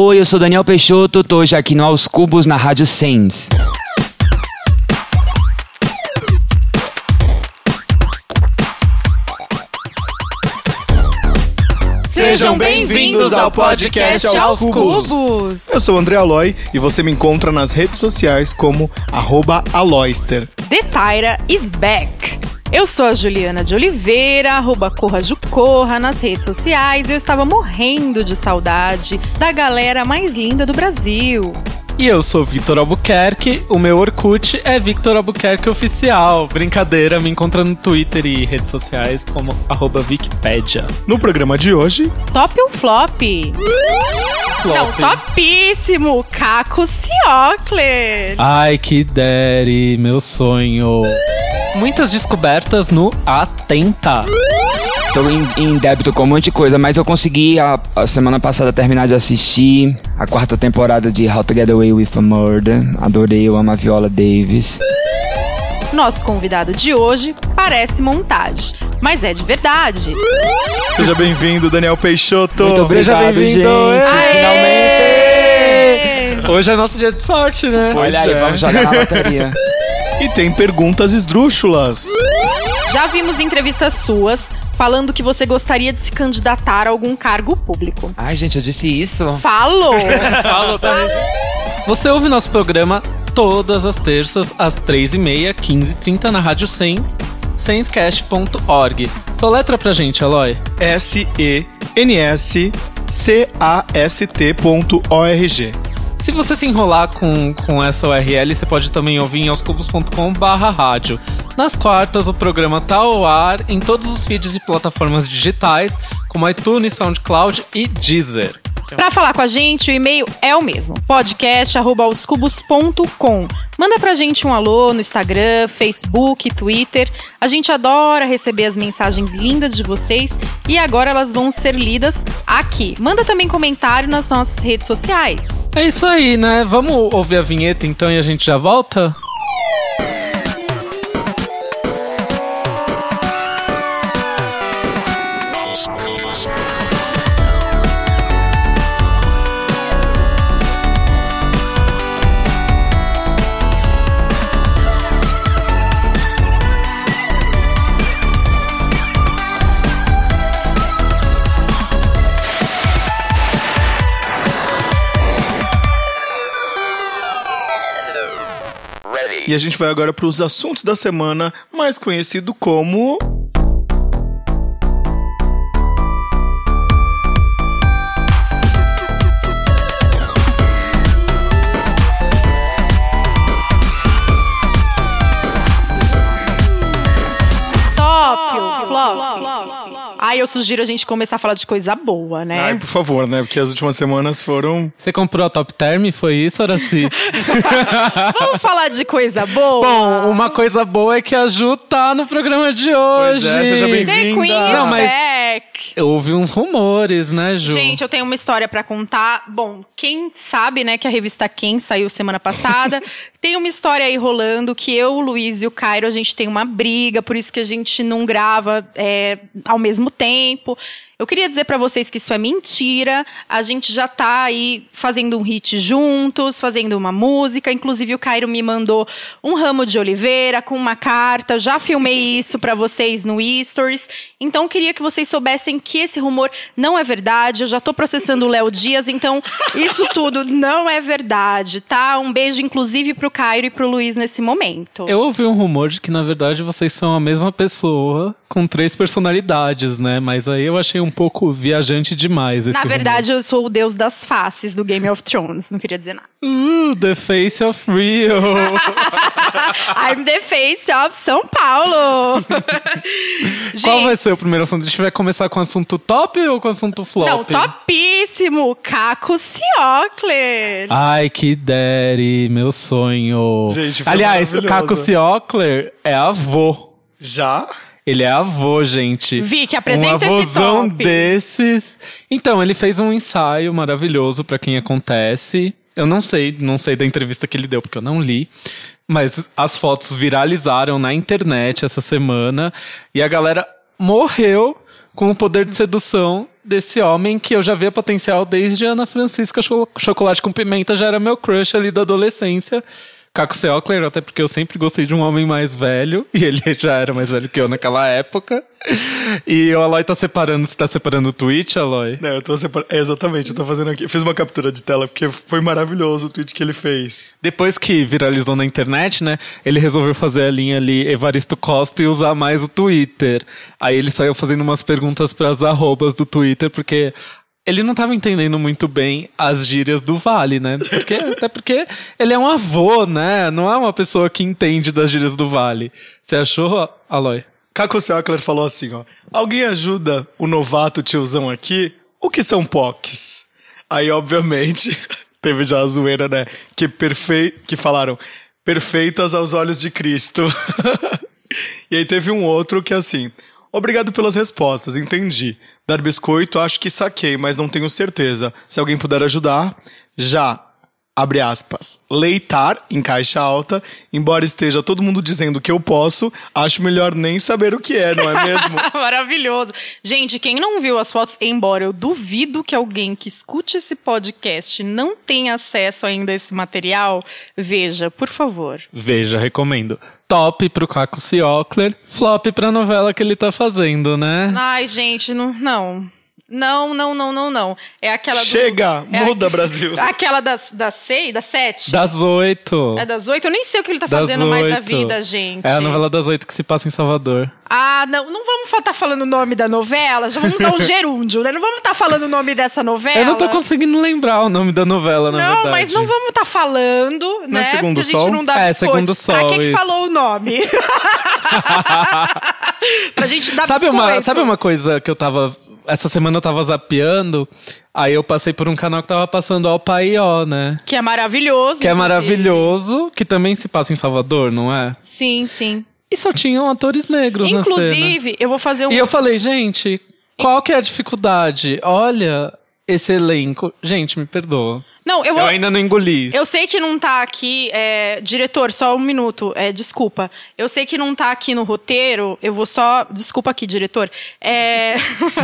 Oi, eu sou Daniel Peixoto, tô hoje aqui no Aos Cubos na Rádio Sens. Sejam bem-vindos ao podcast Aos Cubos. Eu sou o André Aloy e você me encontra nas redes sociais como arroba Aloyster. The Tyra is back. Eu sou a Juliana de Oliveira, arroba Corra Jucorra nas redes sociais e eu estava morrendo de saudade da galera mais linda do Brasil. E eu sou Victor Albuquerque, o meu Orkut é Victor Albuquerque Oficial. Brincadeira, me encontra no Twitter e redes sociais como arroba Wikipedia. No programa de hoje... Top ou flop? Flop. Não, topíssimo! Caco Ciocler! Ai, que dere, meu sonho. Muitas descobertas no Atenta. Tô em, em, débito com um monte de coisa, mas eu consegui a, a, semana passada terminar de assistir a quarta temporada de How to Get Away with a Murder. Adorei, eu amo a Viola Davis. Nosso convidado de hoje parece montagem, mas é de verdade. Seja bem-vindo, Daniel Peixoto. Muito obrigado, Seja bem-vindo, finalmente. Hoje é nosso dia de sorte, né? Pois Olha aí, é. vamos jogar na bateria. e tem perguntas esdrúxulas. Já vimos entrevistas suas falando que você gostaria de se candidatar a algum cargo público. Ai, gente, eu disse isso. Falou! Falou, tá Você ouve nosso programa todas as terças, às 3h30, 15h30 na Rádio Sens, senscast.org. Soletra pra gente, Aloy. S-E-N-S-C-A-S-T.org. Se você se enrolar com, com essa URL, você pode também ouvir em aoscubos.com barra rádio. Nas quartas, o programa tá ao ar em todos os feeds e plataformas digitais, como iTunes, SoundCloud e Deezer. Para falar com a gente, o e-mail é o mesmo: podcast@oscubos.com. Manda pra gente um alô no Instagram, Facebook, Twitter. A gente adora receber as mensagens lindas de vocês e agora elas vão ser lidas aqui. Manda também comentário nas nossas redes sociais. É isso aí, né? Vamos ouvir a vinheta então e a gente já volta? E a gente vai agora para os assuntos da semana, mais conhecido como Ai, eu sugiro a gente começar a falar de coisa boa, né? Ai, por favor, né? Porque as últimas semanas foram. Você comprou a Top Term? Foi isso, Horaci? Vamos falar de coisa boa? Bom, uma coisa boa é que a Ju tá no programa de hoje. Pois é, seja bem-vinda. The Queen Não, mas back. Eu ouvi uns rumores, né, Ju? Gente, eu tenho uma história para contar. Bom, quem sabe, né, que a revista Quem saiu semana passada. tem uma história aí rolando que eu, o Luiz e o Cairo, a gente tem uma briga, por isso que a gente não grava é, ao mesmo tempo. Eu queria dizer para vocês que isso é mentira. A gente já tá aí fazendo um hit juntos, fazendo uma música. Inclusive o Cairo me mandou um ramo de oliveira com uma carta. Já filmei isso para vocês no Stories. Então eu queria que vocês soubessem que esse rumor não é verdade. Eu já tô processando o Léo Dias, então isso tudo não é verdade, tá? Um beijo inclusive pro Cairo e pro Luiz nesse momento. Eu ouvi um rumor de que na verdade vocês são a mesma pessoa com três personalidades, né? Mas aí eu achei um um pouco viajante demais. Na verdade, rumor. eu sou o deus das faces do Game of Thrones, não queria dizer nada. Uh, the face of Rio. I'm the face of São Paulo. Qual vai ser o primeiro assunto? A gente vai começar com o assunto top ou com o assunto flop? Não, topíssimo! Caco Ciocler. Ai, que dere, meu sonho. Gente, Aliás, Caco Ciocler é avô. Já? Ele é avô, gente. Vi que apresenta um esse top. desses. Então, ele fez um ensaio maravilhoso para quem acontece. Eu não sei, não sei da entrevista que ele deu, porque eu não li. Mas as fotos viralizaram na internet essa semana. E a galera morreu com o poder de sedução desse homem que eu já via potencial desde Ana Francisca Cho- Chocolate com Pimenta, já era meu crush ali da adolescência. Caco Seocler, até porque eu sempre gostei de um homem mais velho, e ele já era mais velho que eu naquela época. E o Aloy tá separando, você tá separando o tweet, Aloy? Não, eu tô separando. exatamente, eu tô fazendo aqui. Eu fiz uma captura de tela porque foi maravilhoso o tweet que ele fez. Depois que viralizou na internet, né, ele resolveu fazer a linha ali Evaristo Costa e usar mais o Twitter. Aí ele saiu fazendo umas perguntas pras arrobas do Twitter, porque ele não tava entendendo muito bem as gírias do Vale, né? Porque, até porque ele é um avô, né? Não é uma pessoa que entende das gírias do Vale. Você achou, Aloy? Caco Seocler falou assim, ó. Alguém ajuda o novato tiozão aqui? O que são POCs? Aí, obviamente, teve já a zoeira, né? Que, perfei... que falaram perfeitas aos olhos de Cristo. e aí teve um outro que assim. Obrigado pelas respostas, entendi. Dar biscoito, acho que saquei, mas não tenho certeza. Se alguém puder ajudar, já. Abre aspas. Leitar, em caixa alta, embora esteja todo mundo dizendo que eu posso, acho melhor nem saber o que é, não é mesmo? Maravilhoso. Gente, quem não viu as fotos, embora eu duvido que alguém que escute esse podcast não tenha acesso ainda a esse material, veja, por favor. Veja, recomendo. Top pro Caco Ciocler, flop pra novela que ele tá fazendo, né? Ai, gente, não. Não, não, não, não, não. não. É aquela. do- Chega, é muda, Brasil. Aquela das, das seis, das sete? Das oito. É das oito? Eu nem sei o que ele tá Das fazendo mais da vida, gente. É a novela das oito que se passa em Salvador. Ah, não, não vamos estar falando o nome da novela, já vamos usar um gerúndio, né? Não vamos estar falando o nome dessa novela. Eu não tô conseguindo lembrar o nome da novela, na Não, verdade. mas não vamos estar falando, Não é né? Segundo Porque a gente Sol? não dá É, biscoito. Segundo Sol, Pra que, falou o nome? pra gente dar Sabe biscoito. uma, sabe uma coisa que eu tava. Essa semana eu tava zapeando, aí eu passei por um canal que tava passando Ao Paió, né? Que é maravilhoso. Que é inclusive. maravilhoso, que também se passa em Salvador, não é? Sim, sim. E só tinham atores negros na cena. Inclusive, eu vou fazer um... E eu falei, gente, qual que é a dificuldade? Olha esse elenco. Gente, me perdoa. Não, eu Eu ainda não engoli. Eu sei que não tá aqui, é, diretor, só um minuto, é, desculpa. Eu sei que não tá aqui no roteiro, eu vou só, desculpa aqui, diretor. É,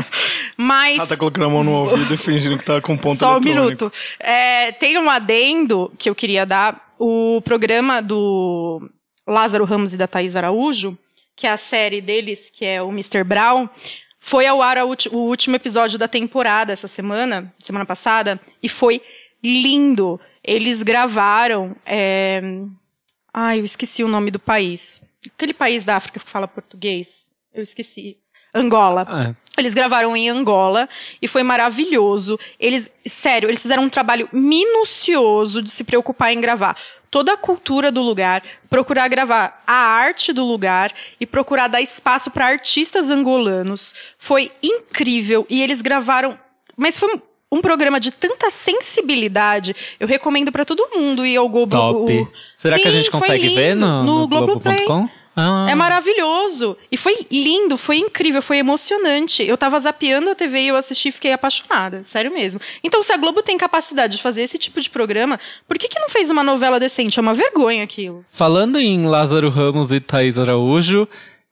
mas Ela tá colocando a mão no ouvido e fingindo que tá com ponto só um minuto. É, tem um adendo que eu queria dar. O programa do Lázaro Ramos e da Thaís Araújo, que é a série deles, que é o Mr. Brown, foi ao ar o último episódio da temporada essa semana, semana passada, e foi lindo. Eles gravaram. É... Ai, eu esqueci o nome do país. Aquele país da África que fala português. Eu esqueci. Angola. Ah, Eles gravaram em Angola e foi maravilhoso. Eles, sério, eles fizeram um trabalho minucioso de se preocupar em gravar toda a cultura do lugar, procurar gravar a arte do lugar e procurar dar espaço para artistas angolanos. Foi incrível e eles gravaram, mas foi um- programa de tanta sensibilidade. Eu recomendo para todo mundo ir ao Globo. top. o- Será que a Sim, gente consegue lindo. ver no, no, no? Ah. É maravilhoso. E foi lindo, foi incrível, foi emocionante. Eu tava zapeando a TV e eu assisti e fiquei apaixonada. Sério mesmo. Então, se a Globo tem capacidade de fazer esse tipo de programa, por que, que não fez uma novela decente? É uma vergonha aquilo. Falando em Lázaro Ramos e Thaís Araújo,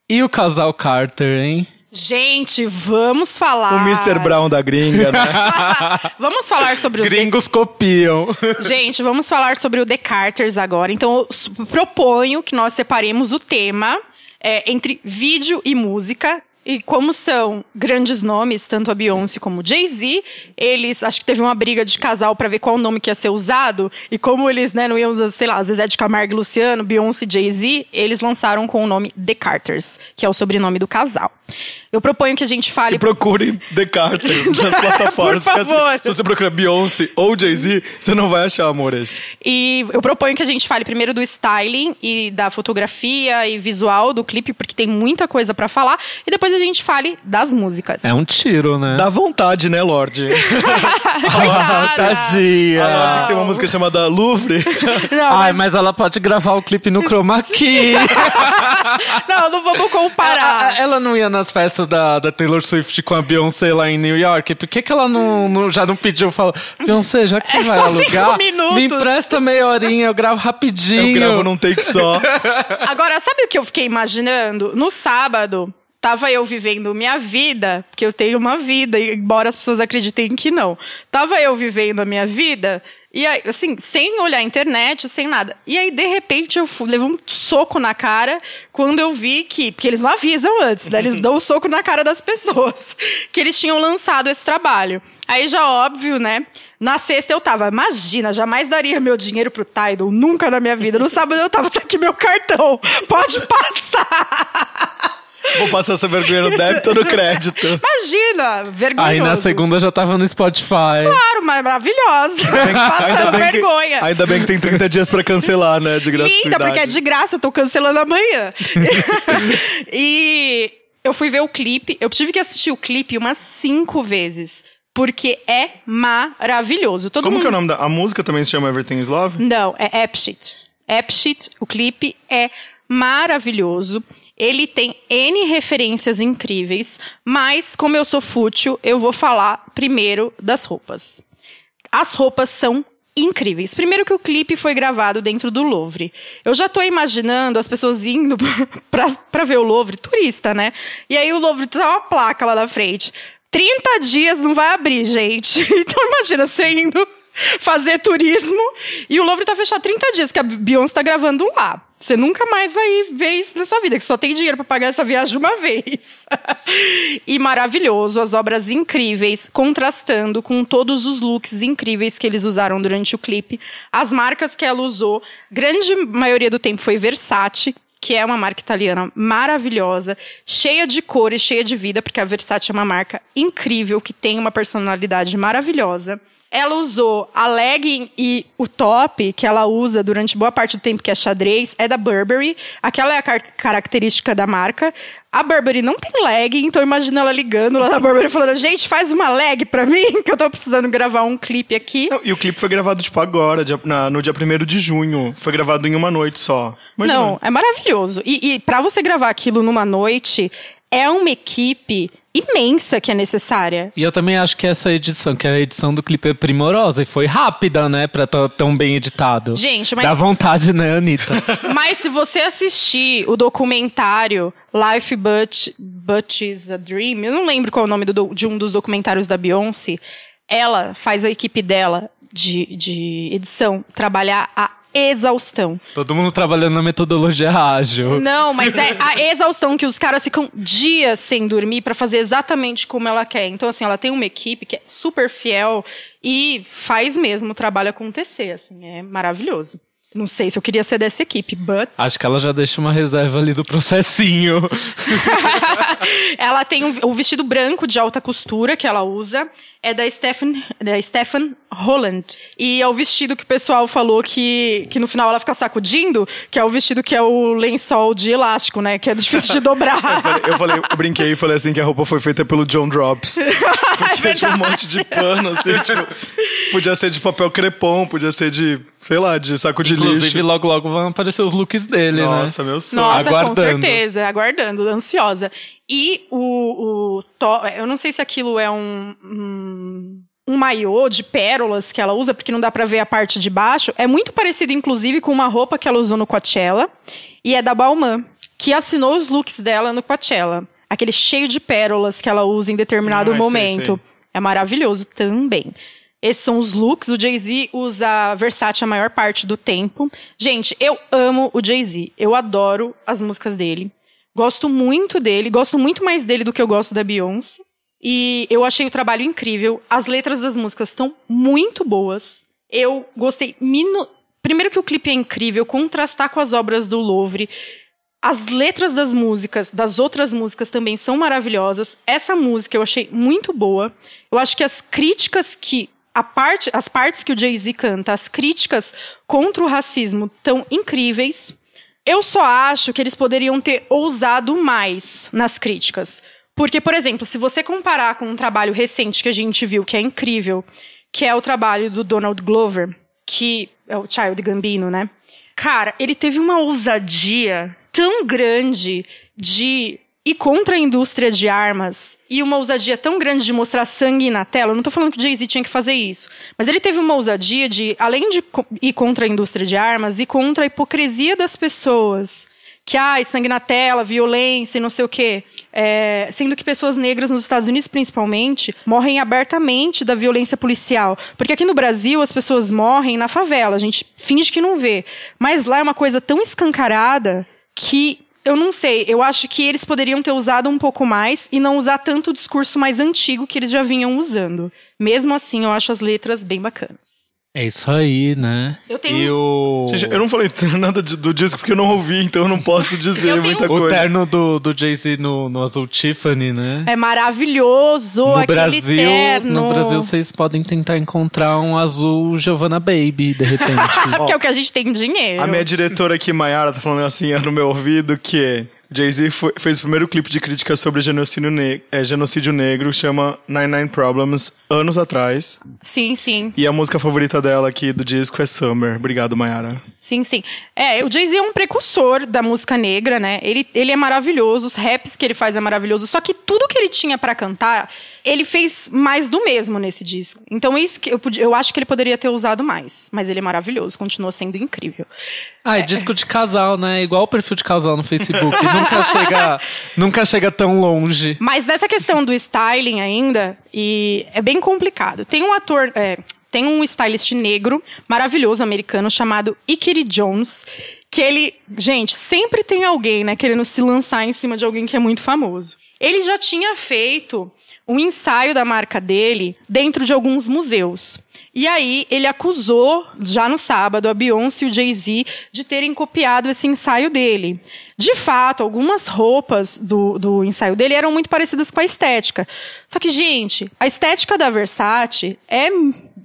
e o casal Carter, hein? Gente, vamos falar. O Mr. Brown da gringa, né? Vamos falar sobre os Gringos copiam. Gente, vamos falar sobre o The Carters agora. Então, eu proponho que nós separemos o tema é, entre vídeo e música. E como são grandes nomes, tanto a Beyoncé como o Jay-Z, eles, acho que teve uma briga de casal pra ver qual nome que ia ser usado. E como eles, né, não iam, sei lá, Zezé de Camargo e Luciano, Beyoncé e Jay-Z, eles lançaram com o nome The Carters, que é o sobrenome do casal. Eu proponho que a gente fale E procure The Carters nas plataformas. Por porque, assim, favor. se você procurar Beyoncé ou Jay-Z, você não vai achar, amores. E eu proponho que a gente fale primeiro do styling e da fotografia e visual do clipe, porque tem muita coisa pra falar, e depois a gente fale das músicas. É um tiro, né? Dá vontade, né, Lorde? Ah, tadinha. A Lorde que tem uma música chamada Louvre. Não, Ai, mas- mas ela pode gravar o clipe no Chroma Key. não, não vamos Ela, comparar. ela não ia nas festas da, da Taylor Swift com a Beyoncé lá em New York? Por que, que ela não, não- já não pediu? Fala, Beyoncé, já que você É vai só cinco alugar, minutos." me empresta meia horinha, eu gravo rapidinho. Eu gravo num take só. Agora, sabe o que eu fiquei imaginando? No sábado, Tava eu vivendo minha vida, porque eu tenho uma vida, embora as pessoas acreditem que não. Tava eu vivendo a minha vida, e aí, assim, sem olhar a internet, sem nada. E aí, de repente, eu fui, levei um soco na cara quando eu vi que. Porque eles não avisam antes, né? Eles dão o um soco na cara das pessoas. Que eles tinham lançado esse trabalho. Aí já óbvio, né? Na sexta eu tava, imagina, jamais daria meu dinheiro pro Tidal, nunca na minha vida. No sábado eu tava, tá aqui meu cartão, pode passar. Vou passar essa vergonha no débito ou no crédito? Imagina, vergonhoso. Aí na segunda já tava no Spotify. Claro, mas maravilhosa. Passando vergonha. Que, ainda bem que tem 30 dias pra cancelar, né, de gratuidade. Linda, porque é de graça, eu tô cancelando amanhã. e eu fui ver o clipe, eu tive que assistir o clipe umas cinco vezes. Porque é maravilhoso. Todo Como mundo... que é o nome da... A música também se chama Everything is Love? Não, é Appshit. Appshit, o clipe é maravilhoso. Ele tem N referências incríveis, mas como eu sou fútil, eu vou falar primeiro das roupas. As roupas são incríveis. Primeiro que o clipe foi gravado dentro do Louvre. Eu já tô imaginando as pessoas indo pra, pra ver o Louvre, turista, né? E aí o Louvre tá uma placa lá na frente. 30 dias não vai abrir, gente. Então imagina você indo fazer turismo e o Louvre tá fechado 30 dias, que a Beyoncé tá gravando lá. Você nunca mais vai ver isso na sua vida, que só tem dinheiro para pagar essa viagem uma vez. e maravilhoso, as obras incríveis, contrastando com todos os looks incríveis que eles usaram durante o clipe. As marcas que ela usou, grande maioria do tempo foi Versace, que é uma marca italiana maravilhosa, cheia de cores, cheia de vida, porque a Versace é uma marca incrível, que tem uma personalidade maravilhosa. Ela usou a legging e o top que ela usa durante boa parte do tempo, que é xadrez, é da Burberry. Aquela é a car característica da marca. A Burberry não tem leg, então imagina ela ligando lá na Burberry falando, gente, faz uma leg pra mim, que eu tô precisando gravar um clipe aqui. Não, e o clipe foi gravado, tipo, agora, dia, na, no dia 1 de junho. Foi gravado em uma noite só. Imagina. Não, é maravilhoso. E, e para você gravar aquilo numa noite, é uma equipe imensa que é necessária. E eu também acho que essa edição, que a edição do clipe é primorosa e foi rápida, né, pra estar tá tão bem editado. Gente, mas... Dá vontade, né, Anitta? mas se você assistir o documentário Life But, But Is a Dream, eu não lembro qual é o nome do, de um dos documentários da Beyoncé, ela faz a equipe dela de, de edição trabalhar a exaustão. Todo mundo trabalhando na metodologia ágil. Não, mas é a exaustão que os caras ficam dias sem dormir para fazer exatamente como ela quer. Então, assim, ela tem uma equipe que é super fiel e faz mesmo o trabalho acontecer, assim, é maravilhoso. Não sei se eu queria ser dessa equipe, but. Acho que ela já deixa uma reserva ali do processinho. ela tem o um, um vestido branco de alta costura que ela usa é da Stephen, da Stephen Holland. E é o vestido que o pessoal falou que, que no final ela fica sacudindo, que é o vestido que é o lençol de elástico, né? Que é difícil de dobrar. eu, falei, eu, falei, eu brinquei e falei assim que a roupa foi feita pelo John Drops. Porque é tinha um monte de pano, assim, tipo, podia ser de papel crepom, podia ser de, sei lá, de saco de Inclusive, lixo. Inclusive, logo logo vão aparecer os looks dele, Nossa, né? Nossa, meu sonho. Nossa, aguardando. com certeza, aguardando, ansiosa. E o, o to, eu não sei se aquilo é um, um um maiô de pérolas que ela usa, porque não dá para ver a parte de baixo, é muito parecido, inclusive, com uma roupa que ela usou no Coachella, e é da Balmain, que assinou os looks dela no Coachella. Aquele cheio de pérolas que ela usa em determinado ah, momento. Sei, sei. É maravilhoso também. Esses são os looks. O Jay-Z usa Versace a maior parte do tempo. Gente, eu amo o Jay-Z. Eu adoro as músicas dele. Gosto muito dele. Gosto muito mais dele do que eu gosto da Beyoncé. E eu achei o trabalho incrível. As letras das músicas estão muito boas. Eu gostei. Minu... Primeiro que o clipe é incrível, contrastar com as obras do Louvre. As letras das músicas, das outras músicas também são maravilhosas. Essa música eu achei muito boa. Eu acho que as críticas que a parte, as partes que o Jay-Z canta, as críticas contra o racismo estão incríveis. Eu só acho que eles poderiam ter ousado mais nas críticas. Porque, por exemplo, se você comparar com um trabalho recente que a gente viu, que é incrível, que é o trabalho do Donald Glover, que é o Child Gambino, né? Cara, ele teve uma ousadia tão grande de ir contra a indústria de armas e uma ousadia tão grande de mostrar sangue na tela. Eu não tô falando que o Jay-Z tinha que fazer isso, mas ele teve uma ousadia de, além de ir contra a indústria de armas, ir contra a hipocrisia das pessoas que, ai, sangue na tela, violência e não sei o quê. É, sendo que pessoas negras nos Estados Unidos, principalmente, morrem abertamente da violência policial. Porque aqui no Brasil as pessoas morrem na favela, a gente finge que não vê. Mas lá é uma coisa tão escancarada que eu não sei, eu acho que eles poderiam ter usado um pouco mais e não usar tanto o discurso mais antigo que eles já vinham usando. Mesmo assim, eu acho as letras bem bacanas. É isso aí, né? Eu tenho E o... Gente, eu não falei nada de- do disco porque eu não ouvi, então eu não posso dizer muita um- O coisa. terno do, do Jay-Z no, no azul Tiffany, né? É maravilhoso no aquele Brasil, terno. no Brasil vocês podem tentar encontrar um azul Giovanna Baby, de repente. Que é o que a gente tem dinheiro. A minha diretora aqui, Mayara, tá falando assim no meu ouvido que Jay-Z fez o primeiro clipe de crítica sobre genocídio, ne- é, genocídio negro, chama Nine Nine Problems, anos atrás. Sim, sim. E a música favorita dela aqui do disco é Summer. Obrigado, Mayara. Sim, sim. É, o Jay-Z é um precursor da música negra, né? Ele, ele é maravilhoso, os raps que ele faz é maravilhoso. Só que tudo que ele tinha pra cantar, ele fez mais do mesmo nesse disco. Então, isso que eu, podia- eu acho que ele poderia ter usado mais. Mas ele é maravilhoso, continua sendo incrível. ah, é disco de casal, né? Igual o perfil de casal no Facebook. nunca chega, nunca chega tão longe. Mas nessa questão do styling ainda, e é bem complicado. Tem um ator. é, tem um stylist negro maravilhoso americano chamado Ikiri Jones. Que ele, gente, sempre tem alguém, né, querendo se lançar em cima de alguém que é muito famoso. Ele já tinha feito um ensaio da marca dele dentro de alguns museus. E aí, ele acusou, já no sábado, a Beyoncé e o Jay-Z de terem copiado esse ensaio dele. De fato, algumas roupas do, do ensaio dele eram muito parecidas com a estética. Só que, gente, a estética da Versace é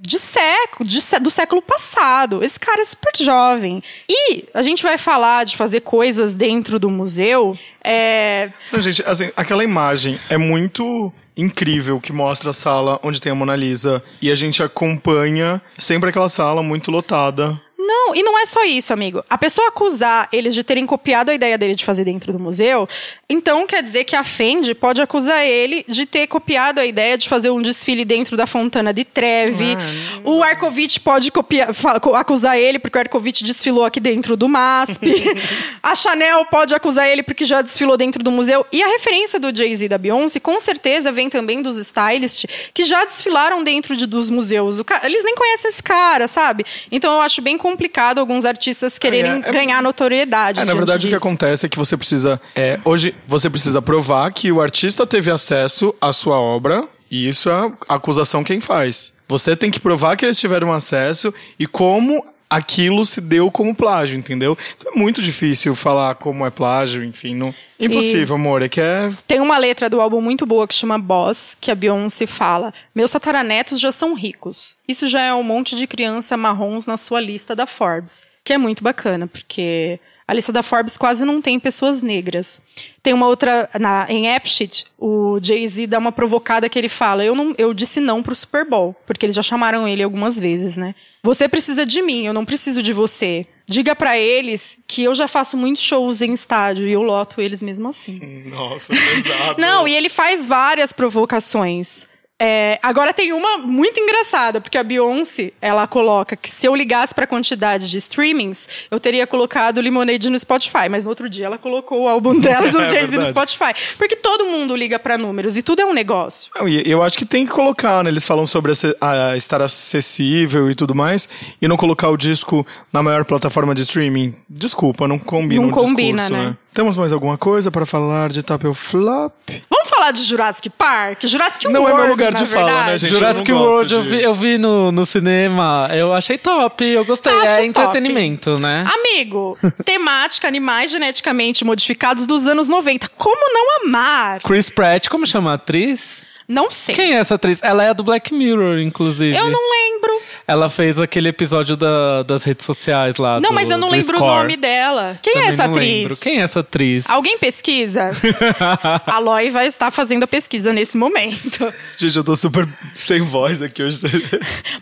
de século, de do século passado. Esse cara é super jovem. E a gente vai falar de fazer coisas dentro do museu. É, Não, gente, assim, aquela imagem é muito incrível que mostra a sala onde tem a Mona Lisa e a gente acompanha sempre aquela sala muito lotada. Não, e não é só isso, amigo. A pessoa acusar eles de terem copiado a ideia dele de fazer dentro do museu, então quer dizer que a Fendi pode acusar ele de ter copiado a ideia de fazer um desfile dentro da Fontana de Trevi. o Arcovitch pode copiar, acusar ele porque o Arcovitch desfilou aqui dentro do MASP. a Chanel pode acusar ele porque já desfilou dentro do museu. E a referência do Jay-Z e da Beyoncé, com certeza, vem também dos stylists que já desfilaram dentro de- dos museus. Ca- eles nem conhecem esse cara, sabe? Então eu acho bem complicado alguns artistas quererem É, é- ganhar notoriedade. É, na verdade, o que disso. acontece é que você precisa. é, hoje, você precisa provar que o artista teve acesso à sua obra, e isso é a acusação quem faz. Você tem que provar que eles tiveram acesso e como aquilo se deu como plágio, entendeu? Então é muito difícil falar como é plágio, enfim. Não... Impossível, amor. É que é. Tem uma letra do álbum muito boa que chama Boss, que a Beyoncé fala: Meus tataranetos já são ricos. Isso já é um monte de criança marrons na sua lista da Forbes. Que é muito bacana, porque a lista da Forbes quase não tem pessoas negras. Tem uma outra, na, em Appshit, o Jay-Z dá uma provocada que ele fala: eu, não, eu disse não pro Super Bowl, porque eles já chamaram ele algumas vezes, né? Você precisa de mim, eu não preciso de você. Diga pra eles que eu já faço muitos shows em estádio e eu loto eles mesmo assim. Nossa, pesado. Não, e ele faz várias provocações. É, agora tem uma muito engraçada, porque a Beyoncé, ela coloca que se eu ligasse pra quantidade de streamings, eu teria colocado Lemonade no Spotify, mas no outro dia ela colocou o álbum dela do É Jay-Z no verdade. Spotify. Porque todo mundo liga pra números e tudo é um negócio. Não, eu acho que tem que colocar, né? Eles falam sobre a- estar acessível e tudo mais, e não colocar o disco na maior plataforma de streaming. Desculpa, não combina Não o combina, discurso, né? né? Temos mais alguma coisa para falar de Tapel Flop? Vamos falar de Jurassic Park? Jurassic Não é World, meu lugar de fala, verdade. né, gente? Jurassic eu não World eu de- vi, eu vi no, no cinema, eu achei top, eu gostei. Acho é top. entretenimento, né? Amigo, temática, animais geneticamente modificados dos anos 90. Como não amar? Chris Pratt, como chama a atriz? Não sei. Quem é essa atriz? Ela é a do Black Mirror, inclusive. Eu não lembro. Ela fez aquele episódio da- das redes sociais lá. Não, do- mas eu não do lembro Score. o nome dela. Quem é Também essa não atriz? lembro. Quem é essa atriz? Alguém pesquisa? a Loi vai estar fazendo a pesquisa nesse momento. Gente, eu tô super sem voz aqui hoje.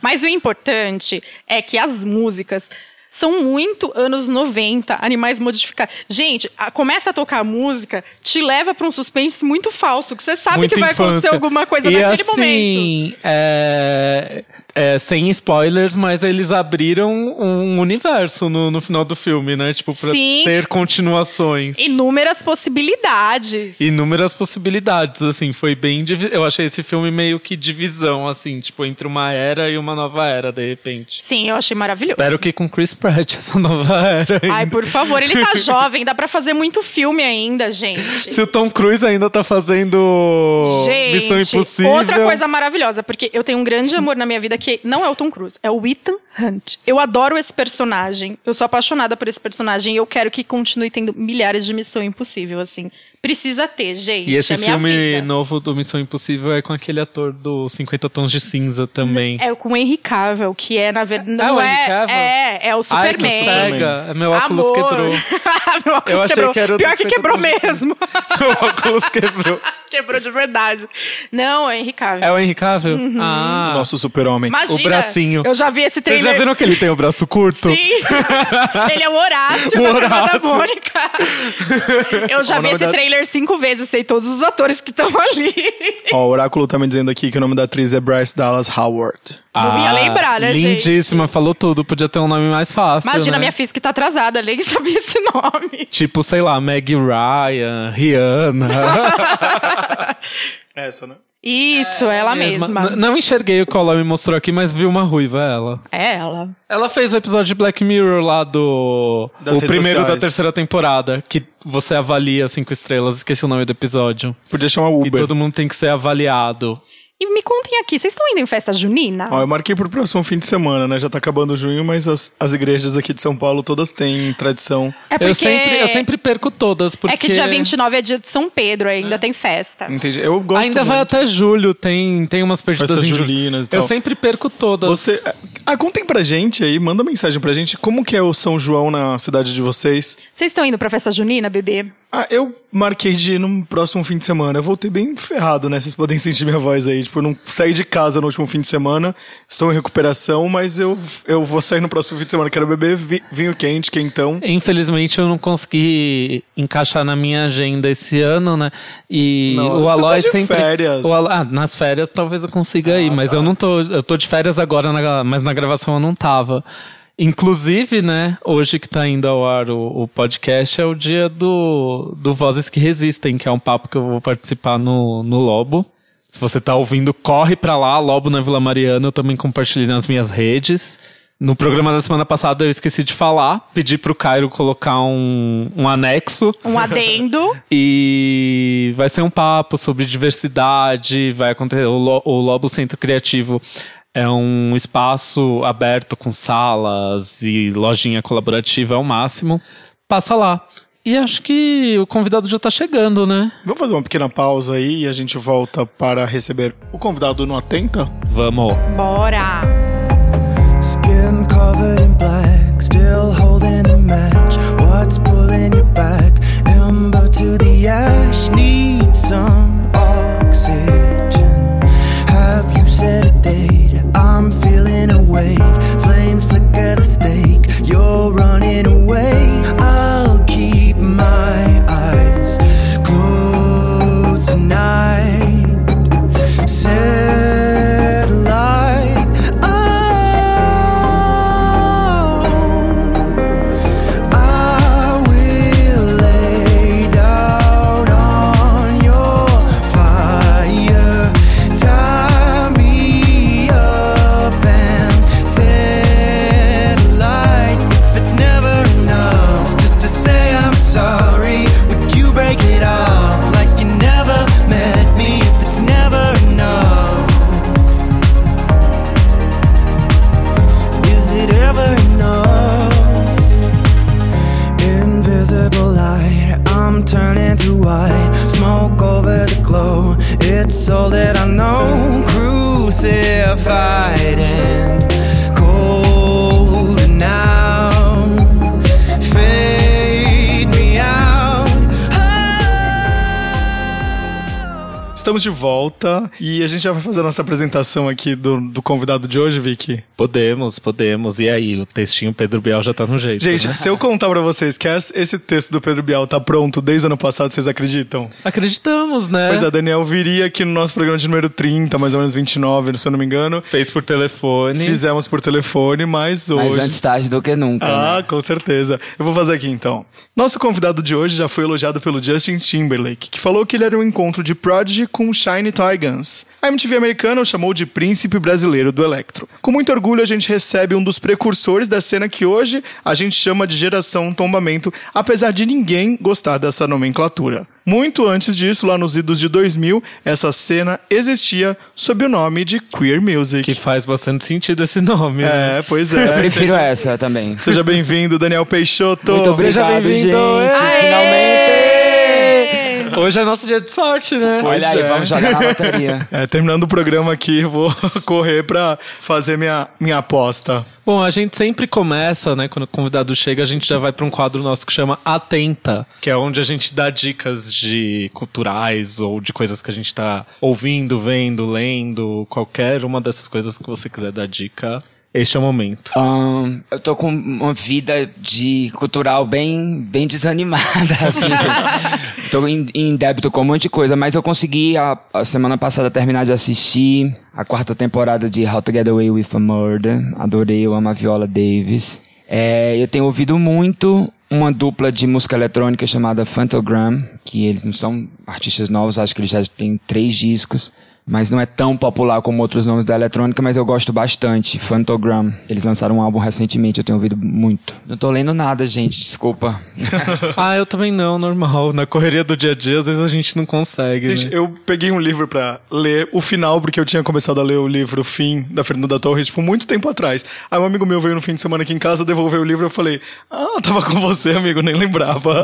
Mas o importante é que as músicas são muito anos 90, animais modificados. Gente, a- começa a tocar a música, te leva pra um suspense muito falso, que você sabe Muita que vai infância. acontecer alguma coisa e naquele momento. assim, é, é, sem spoilers, mas eles abriram um universo no, no final do filme, né? Tipo, pra Sim. ter continuações. Inúmeras possibilidades. Inúmeras possibilidades, assim, foi bem. Eu achei esse filme meio que divisão, assim, tipo, entre uma era e uma nova era, de repente. Sim, eu achei maravilhoso. Espero que com Chris Pratt essa nova era. Ai, ainda. por favor, ele tá jovem, dá pra fazer muito filme ainda, gente. Se o Tom Cruise ainda tá fazendo Gente, Missão Impossível. outra coisa maravilhosa, porque eu tenho um grande amor na minha vida que não é o Tom Cruise, é o Ethan Hunt. Eu adoro esse personagem, eu sou apaixonada por esse personagem e eu quero que continue tendo milhares de Missão Impossível, assim. Precisa ter, gente. E esse é filme vida. novo do Missão Impossível é com aquele ator do 50 Tons de Cinza também. É com o Henry Cavill, que é, na verdade, não o é... Henry Cavill? É, é o Ai, que Superman. cega. Meu óculos Amor. quebrou. Meu óculos Eu achei quebrou. que era o Pior que quebrou 50 tons de mesmo. Meu óculos quebrou. Quebrou de verdade. Não, é Henry Cavill. É o Henry Cavill? Uhum. Ah, Nosso super-homem. Imagina, o bracinho. Eu já vi esse Vocês trailer. já viram que ele tem o braço curto? Sim. Ele é o Horácio O da Turma da Horácio. Mônica. Eu já Ó, vi esse verdade- trailer cinco vezes, sei todos os atores que estão ali. Ó, o Oráculo tá me dizendo aqui que o nome da atriz é Bryce Dallas Howard. Não ia lembrar, né, gente? Ah, Lindíssima, falou tudo. Podia ter um nome mais fácil. Imagina, né? minha física tá atrasada, nem sabia esse nome. Tipo, sei lá, Meg Ryan, Rihanna. Essa, né? Isso, ela mesma. N- Não enxerguei o que ela me mostrou aqui, mas vi uma ruiva, ela. É ela. Ela fez o episódio de Black Mirror lá do. Das o primeiro sociais. da terceira temporada, que você avalia cinco estrelas, esqueci o nome do episódio. Podia chamar E Uber. todo mundo tem que ser avaliado. E me contem aqui, vocês estão indo em festa junina? Ó, eu marquei pro próximo fim de semana, né? Já tá acabando junho, mas as, as igrejas aqui de São Paulo todas têm tradição. é porque Eu, sempre, eu sempre perco todas, porque. É que dia 29 é dia de São Pedro, ainda tem festa. Entendi. Eu gosto Ainda vai muito. até julho, tem, tem umas perdidas Festas em julinas e Eu tal. sempre perco todas. Você. Ah, contem pra gente aí, manda mensagem pra gente. Como que é o São João na cidade de vocês? Vocês estão indo pra festa junina, bebê? Ah, eu marquei de ir no próximo fim de semana. Eu voltei bem ferrado, né? Vocês podem sentir minha voz aí. Tipo, eu não saí de casa no último fim de semana. Estou em recuperação, mas eu, eu vou sair no próximo fim de semana. Quero beber vi- vinho quente, quentão. Infelizmente eu não consegui encaixar na minha agenda esse ano, né? E Não, o você Aloy tá sempre. férias. o Ah, nas férias talvez eu consiga Ah, ir, mas tá. eu não tô. Eu tô de férias agora, na- mas na gravação eu não tava. Inclusive, né, hoje que tá indo ao ar o, o podcast é o dia do, do Vozes que Resistem, que é um papo que eu vou participar no, no Lobo. Se você tá ouvindo, corre pra lá, Lobo na Vila Mariana, eu também compartilhei nas minhas redes. No programa da semana passada eu esqueci de falar, pedi pro Cairo colocar um, um anexo. Um adendo. E vai ser um papo sobre diversidade, vai acontecer. O, Lo- o Lobo Centro Criativo é um espaço aberto com salas e lojinha colaborativa ao máximo. Passa lá. E acho que o convidado já tá chegando, né? Vamos fazer uma pequena pausa aí e a gente volta para receber o convidado no Atenta? Vamos. Bora! Skin covered in black, still holding the match. What's pulling you back? Ember to the ash, need some oxygen. Have you set a date? I'm feeling a weight. Flames flicker the stake. You're running away. night all that I know. Crucified and Estamos de volta e a gente já vai fazer a nossa apresentação aqui do, do convidado de hoje, Vicky. Podemos, podemos. E aí, o textinho Pedro Bial já tá no jeito. Gente, né? se eu contar pra vocês que esse texto do Pedro Bial tá pronto desde o ano passado, vocês acreditam? Acreditamos, né? Pois é, Daniel viria aqui no nosso programa de número 30, mais ou menos 29, se eu não me engano. Fez por telefone. Fizemos por telefone, mas hoje. Mas antes tarde do que nunca. Ah, né? com certeza. Eu vou fazer aqui então. Nosso convidado de hoje já foi elogiado pelo Justin Timberlake, que falou que ele era um encontro de Prodigy com Shiny Toy Guns. A MTV americana o chamou de príncipe brasileiro do electro. Com muito orgulho, a gente recebe um dos precursores da cena que hoje a gente chama de geração tombamento, apesar de ninguém gostar dessa nomenclatura. Muito antes disso, lá nos idos de 2000, essa cena existia sob o nome de Queer Music. Que faz bastante sentido esse nome. né? É, pois é. Eu prefiro seja, essa também. seja bem-vindo, Daniel Peixoto. Muito Seja obrigado, bem-vindo. gente. Aê! Finalmente! Hoje é nosso dia de sorte, né? Pois Olha aí, é. vamos jogar na loteria. É, terminando o programa aqui, eu vou correr pra fazer minha, minha aposta. Bom, a gente sempre começa, né? Quando o convidado chega, a gente já vai para um quadro nosso que chama Atenta, que é onde a gente dá dicas de culturais ou de coisas que a gente tá ouvindo, vendo, lendo, qualquer uma dessas coisas que você quiser dar dica. Este é o momento. Ahn, eu tô com uma vida de cultural bem, bem desanimada, assim. tô em, em débito com um monte de coisa, mas eu consegui a, a semana passada terminar de assistir a quarta temporada de How to Get Away with a Murder. Adorei, eu amo a Viola Davis. É, eu tenho ouvido muito uma dupla de música eletrônica chamada Phantogram, que eles não são artistas novos, acho que eles já têm três discos mas não é tão popular como outros nomes da eletrônica, mas eu gosto bastante. Phantogram. Eles lançaram um álbum recentemente, eu tenho ouvido muito. Não tô lendo nada, gente, desculpa. ah, eu também não, normal. Na correria do dia a dia, às vezes a gente não consegue. Gente, né? eu peguei um livro pra ler o final, porque eu tinha começado a ler o livro Fim, da Fernanda Torres, tipo, muito tempo atrás. Aí um amigo meu veio no fim de semana aqui em casa, devolveu o livro e eu falei, ah, tava com você, amigo, nem lembrava.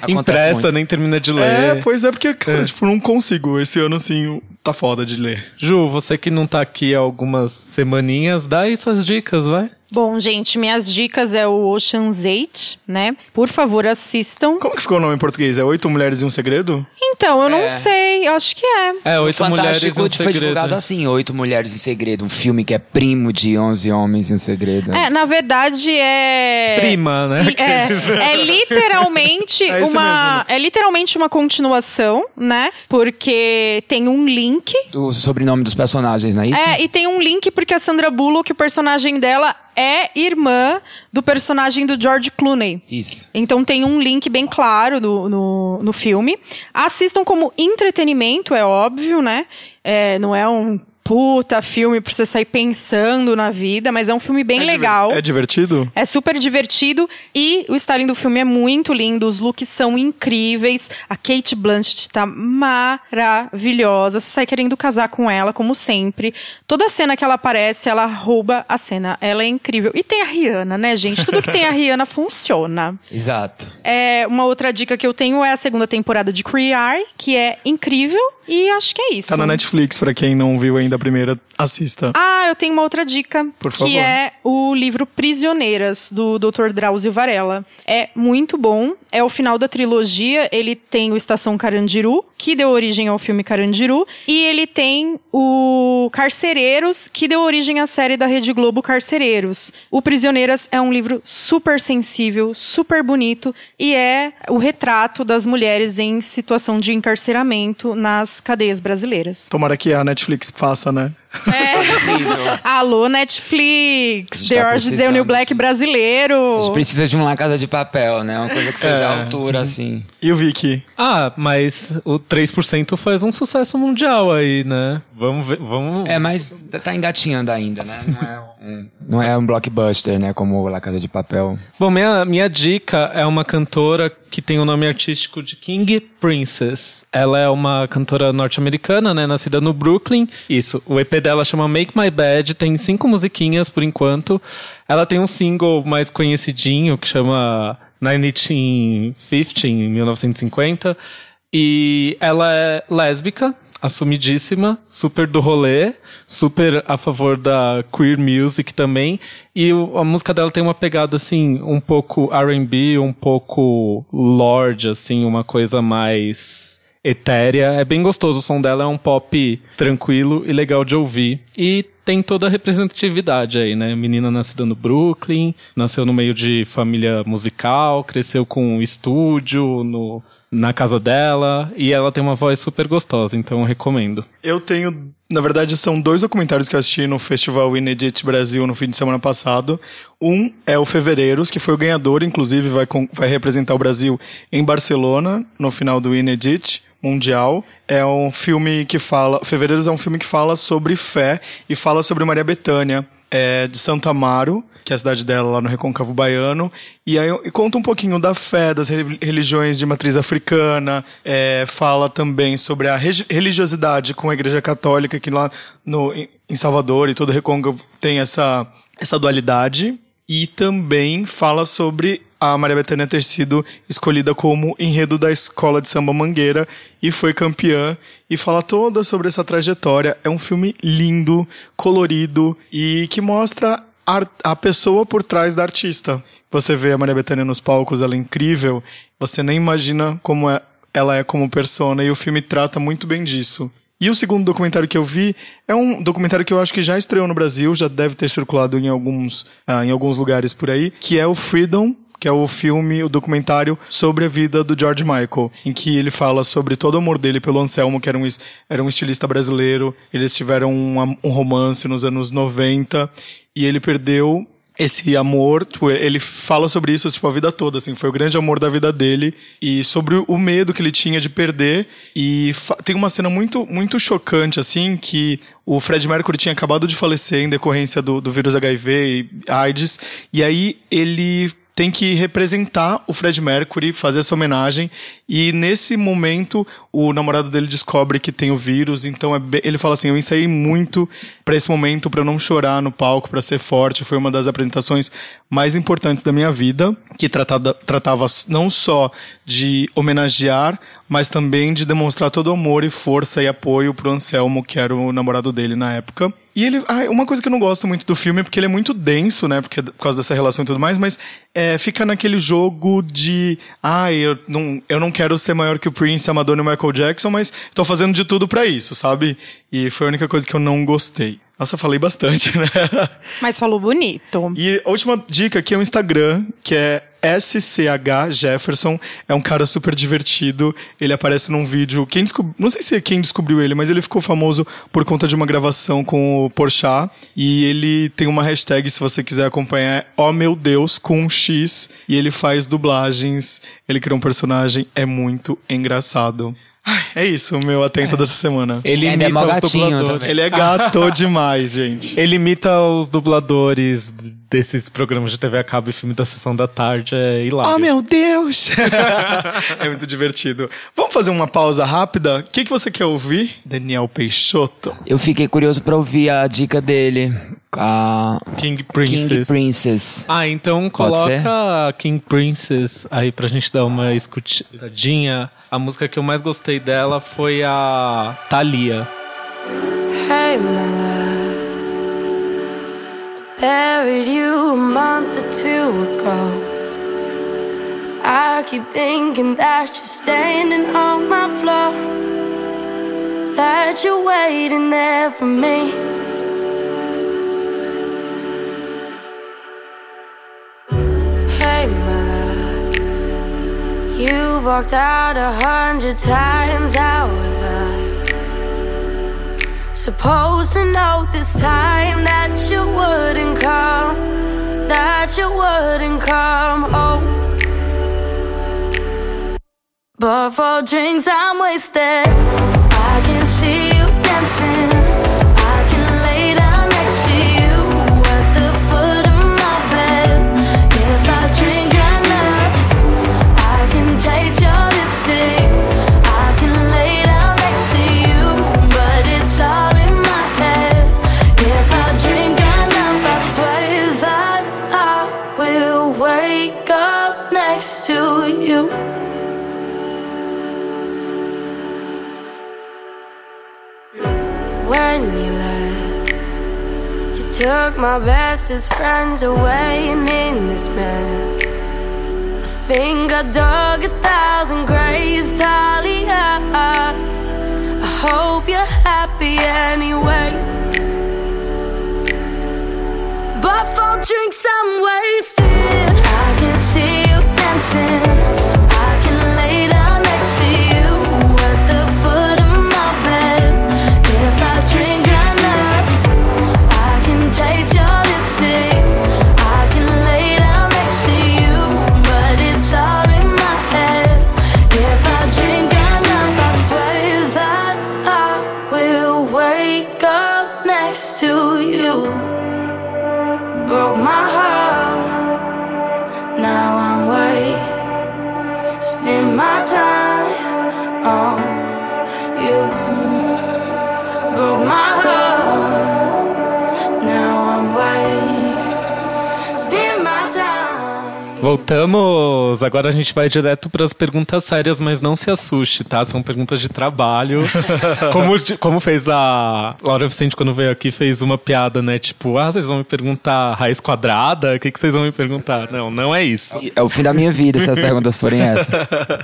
Acontece Empresta, muito. nem termina de É, ler. pois é, porque, cara, tipo, não consigo. Esse ano, assim, tá foda de ler. Ju, você que não tá aqui há algumas semaninhas, dá aí suas dicas, vai. Bom, gente, minhas dicas é o Ocean's 8, né? Por favor, assistam. Como que ficou o nome em português? É Oito Mulheres e um Segredo? Então, eu não É. sei, eu acho que é. É, Oito Mulheres e um Fantástico foi Segredo. divulgado assim, Oito Mulheres em Segredo, um filme que é primo de Onze Homens em Segredo. É, na verdade é. Prima, né? É, é literalmente É uma. É literalmente uma continuação, né? Porque tem um link. O sobrenome dos personagens, não é isso? É, e tem um link porque a Sandra Bullock, o personagem dela, é irmã do personagem do George Clooney. Isso. Então tem um link bem claro no, no, no filme. Assistam como entretenimento, é óbvio, né? É, não é um puta filme pra você sair pensando na vida, mas é um filme bem É legal. É divertido? É super divertido e o styling do filme é muito lindo, os looks são incríveis. A Kate Blanchett tá maravilhosa. Você sai querendo casar com ela, como sempre. Toda cena que ela aparece, ela rouba a cena. Ela é incrível. E tem a Rihanna, né, gente? Tudo que tem a Rihanna funciona. Exato. É, uma outra dica que eu tenho é a segunda temporada de Eye, que é incrível. E acho que é isso. Tá na Netflix, pra quem não viu ainda a primeira, assista. Ah, eu tenho uma outra dica. Por favor. Que é o livro Prisioneiras, do Dr. Drauzio Varela. É muito bom. É o final da trilogia. Ele tem o Estação Carandiru, que deu origem ao filme Carandiru. E ele tem o Carcereiros, que deu origem à série da Rede Globo Carcereiros. O Prisioneiras é um livro super sensível, super bonito. E é o retrato das mulheres em situação de encarceramento nas cadeias brasileiras. Tomara que a Netflix faça, né? É. Alô, Netflix! Gente tá The Orange the New Black brasileiro! A gente precisa de uma casa de papel, né? Uma coisa que seja É. à altura, assim. E o Vicky? Ah, mas o 3% faz um sucesso mundial aí, né? Vamos ver, vamos... É, mas tá engatinhando ainda, né? Não é um, não é um blockbuster, né? Como La Casa de Papel. Bom, minha, minha dica é uma cantora que tem o nome artístico de King Princess. Ela é uma cantora norte-americana, né? Nascida no Brooklyn. Isso, o EP dela chama Make My Bed, tem cinco musiquinhas por enquanto. Ela tem um single mais conhecidinho que chama 1950, em 1950. E ela é lésbica, assumidíssima, super do rolê, super a favor da queer music também. E a música dela tem uma pegada assim, um pouco R&B, um pouco lorde, assim, uma coisa mais etérea. É bem gostoso. O som dela é um pop tranquilo e legal de ouvir. E tem toda a representatividade aí, né? Menina nascida no Brooklyn, nasceu no meio de família musical, cresceu com um estúdio no, na casa dela e ela tem uma voz super gostosa, então eu recomendo. Eu tenho, na verdade, são dois documentários que eu assisti no Festival Inedit Brasil no fim de semana passado. Um é o Fevereiros, que foi o ganhador, inclusive vai, vai representar o Brasil em Barcelona no final do Inedit Mundial. É um filme que fala. Fevereiros é um filme que fala sobre fé e fala sobre Maria Bethânia. É de Santa Amaro, que é a cidade dela lá no Recôncavo Baiano, e aí e conta um pouquinho da fé, das re- religiões de matriz africana, é, fala também sobre a religiosidade com a Igreja Católica, que lá no, em Salvador e todo o Recôncavo tem essa, essa dualidade, e também fala sobre a Maria Bethânia ter sido escolhida como enredo da escola de samba Mangueira e foi campeã e fala toda sobre essa trajetória. É um filme lindo, colorido e que mostra a, pessoa por trás da artista. Você vê a Maria Bethânia nos palcos, ela é incrível. Você nem imagina como é, ela é como persona e o filme trata muito bem disso. E o segundo documentário que eu vi é um documentário que eu acho que já estreou no Brasil, já deve ter circulado em alguns, ah, em alguns lugares por aí, que é o Freedom, que é o filme, o documentário sobre a vida do George Michael, em que ele fala sobre todo o amor dele pelo Anselmo, que era um, era um estilista brasileiro. Eles tiveram um, um romance nos anos 90 e ele perdeu esse amor, tipo, ele fala sobre isso tipo, a vida toda, assim, foi o grande amor da vida dele e sobre o medo que ele tinha de perder e tem uma cena muito muito chocante, assim, que o Fred Mercury tinha acabado de falecer em decorrência do, do vírus HIV e AIDS e aí ele tem que representar o Fred Mercury, fazer essa homenagem. E nesse momento, o namorado dele descobre que tem o vírus. Então é bem- ele fala assim: Eu ensaiei muito pra esse momento, pra não chorar no palco, pra ser forte. Foi uma das apresentações mais importantes da minha vida, que tratava, tratava não só de homenagear, mas também de demonstrar todo o amor e força e apoio pro Anselmo, que era o namorado dele na época. E ele, ah, uma coisa que eu não gosto muito do filme é porque ele é muito denso, né? Porque, por causa dessa relação e tudo mais, mas é, fica naquele jogo de. Ah, eu não, eu não quero ser maior que o Prince, a Madonna e o Michael Jackson, mas tô fazendo de tudo pra isso, sabe? E foi a única coisa que eu não gostei. Nossa, falei bastante, né? Mas falou bonito. E a última dica aqui é o Instagram, que é SCH Jefferson. É um cara super divertido. Ele aparece num vídeo. Quem descob... Não sei se é quem descobriu ele, mas ele ficou famoso por conta de uma gravação com o Porchat. E ele tem uma hashtag, se você quiser acompanhar, é Oh Meu Deus, com um X. E ele faz dublagens. Ele criou um personagem. É muito engraçado. É isso, o meu atento dessa semana. Ele é imita mó os gatinho dubladores. também. Ele é gato demais, gente. Ele imita os dubladores desses programas de TV a cabo e filme da sessão da tarde. É hilário. Oh, meu Deus! é muito divertido. Vamos fazer uma pausa rápida? O que, que você quer ouvir? Daniel Peixoto. Eu fiquei curioso pra ouvir a dica dele. A King Princess. King Princess. Ah, então Pode coloca King Princess aí pra gente dar uma escutadinha. A música que eu mais gostei dela foi a Thalia. Hey, my love. Buried you a month or two ago. I keep thinking that you're standing on my floor. That you're waiting there for me. You've walked out a hundred times. How was I? Supposed to know this time that you wouldn't come, that you wouldn't come home. But for drinks I'm wasted. I can see you dancing. Took my bestest friends away, and in this mess, I think I dug a thousand graves, Talia. I hope you're happy anyway. But for drinks I'm wasted. Voltamos! Agora a gente vai direto para as perguntas sérias, mas não se assuste, tá? São perguntas de trabalho. como, como fez a Laura Vicente quando veio aqui, fez uma piada, né? Tipo, ah, vocês vão me perguntar raiz quadrada? O que, que vocês vão me perguntar? Não, não é isso. É o fim da minha vida se as perguntas forem essas.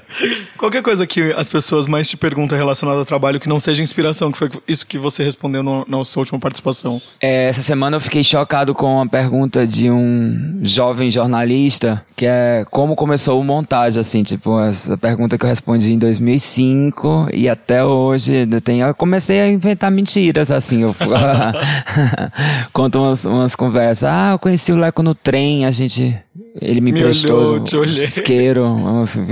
Qualquer coisa que as pessoas mais te perguntam relacionada ao trabalho que não seja inspiração, que foi isso que você respondeu no- na sua última participação. É, essa semana eu fiquei chocado com uma pergunta de um jovem jornalista, que é como começou o montagem, assim, tipo, essa pergunta que eu respondi em 2005 e até hoje tem, eu comecei a inventar mentiras, assim, eu conto umas, umas conversas, ah, eu conheci o Leco no trem, a gente, ele me, Me prestou olhou, olhei. isqueiro, nossa,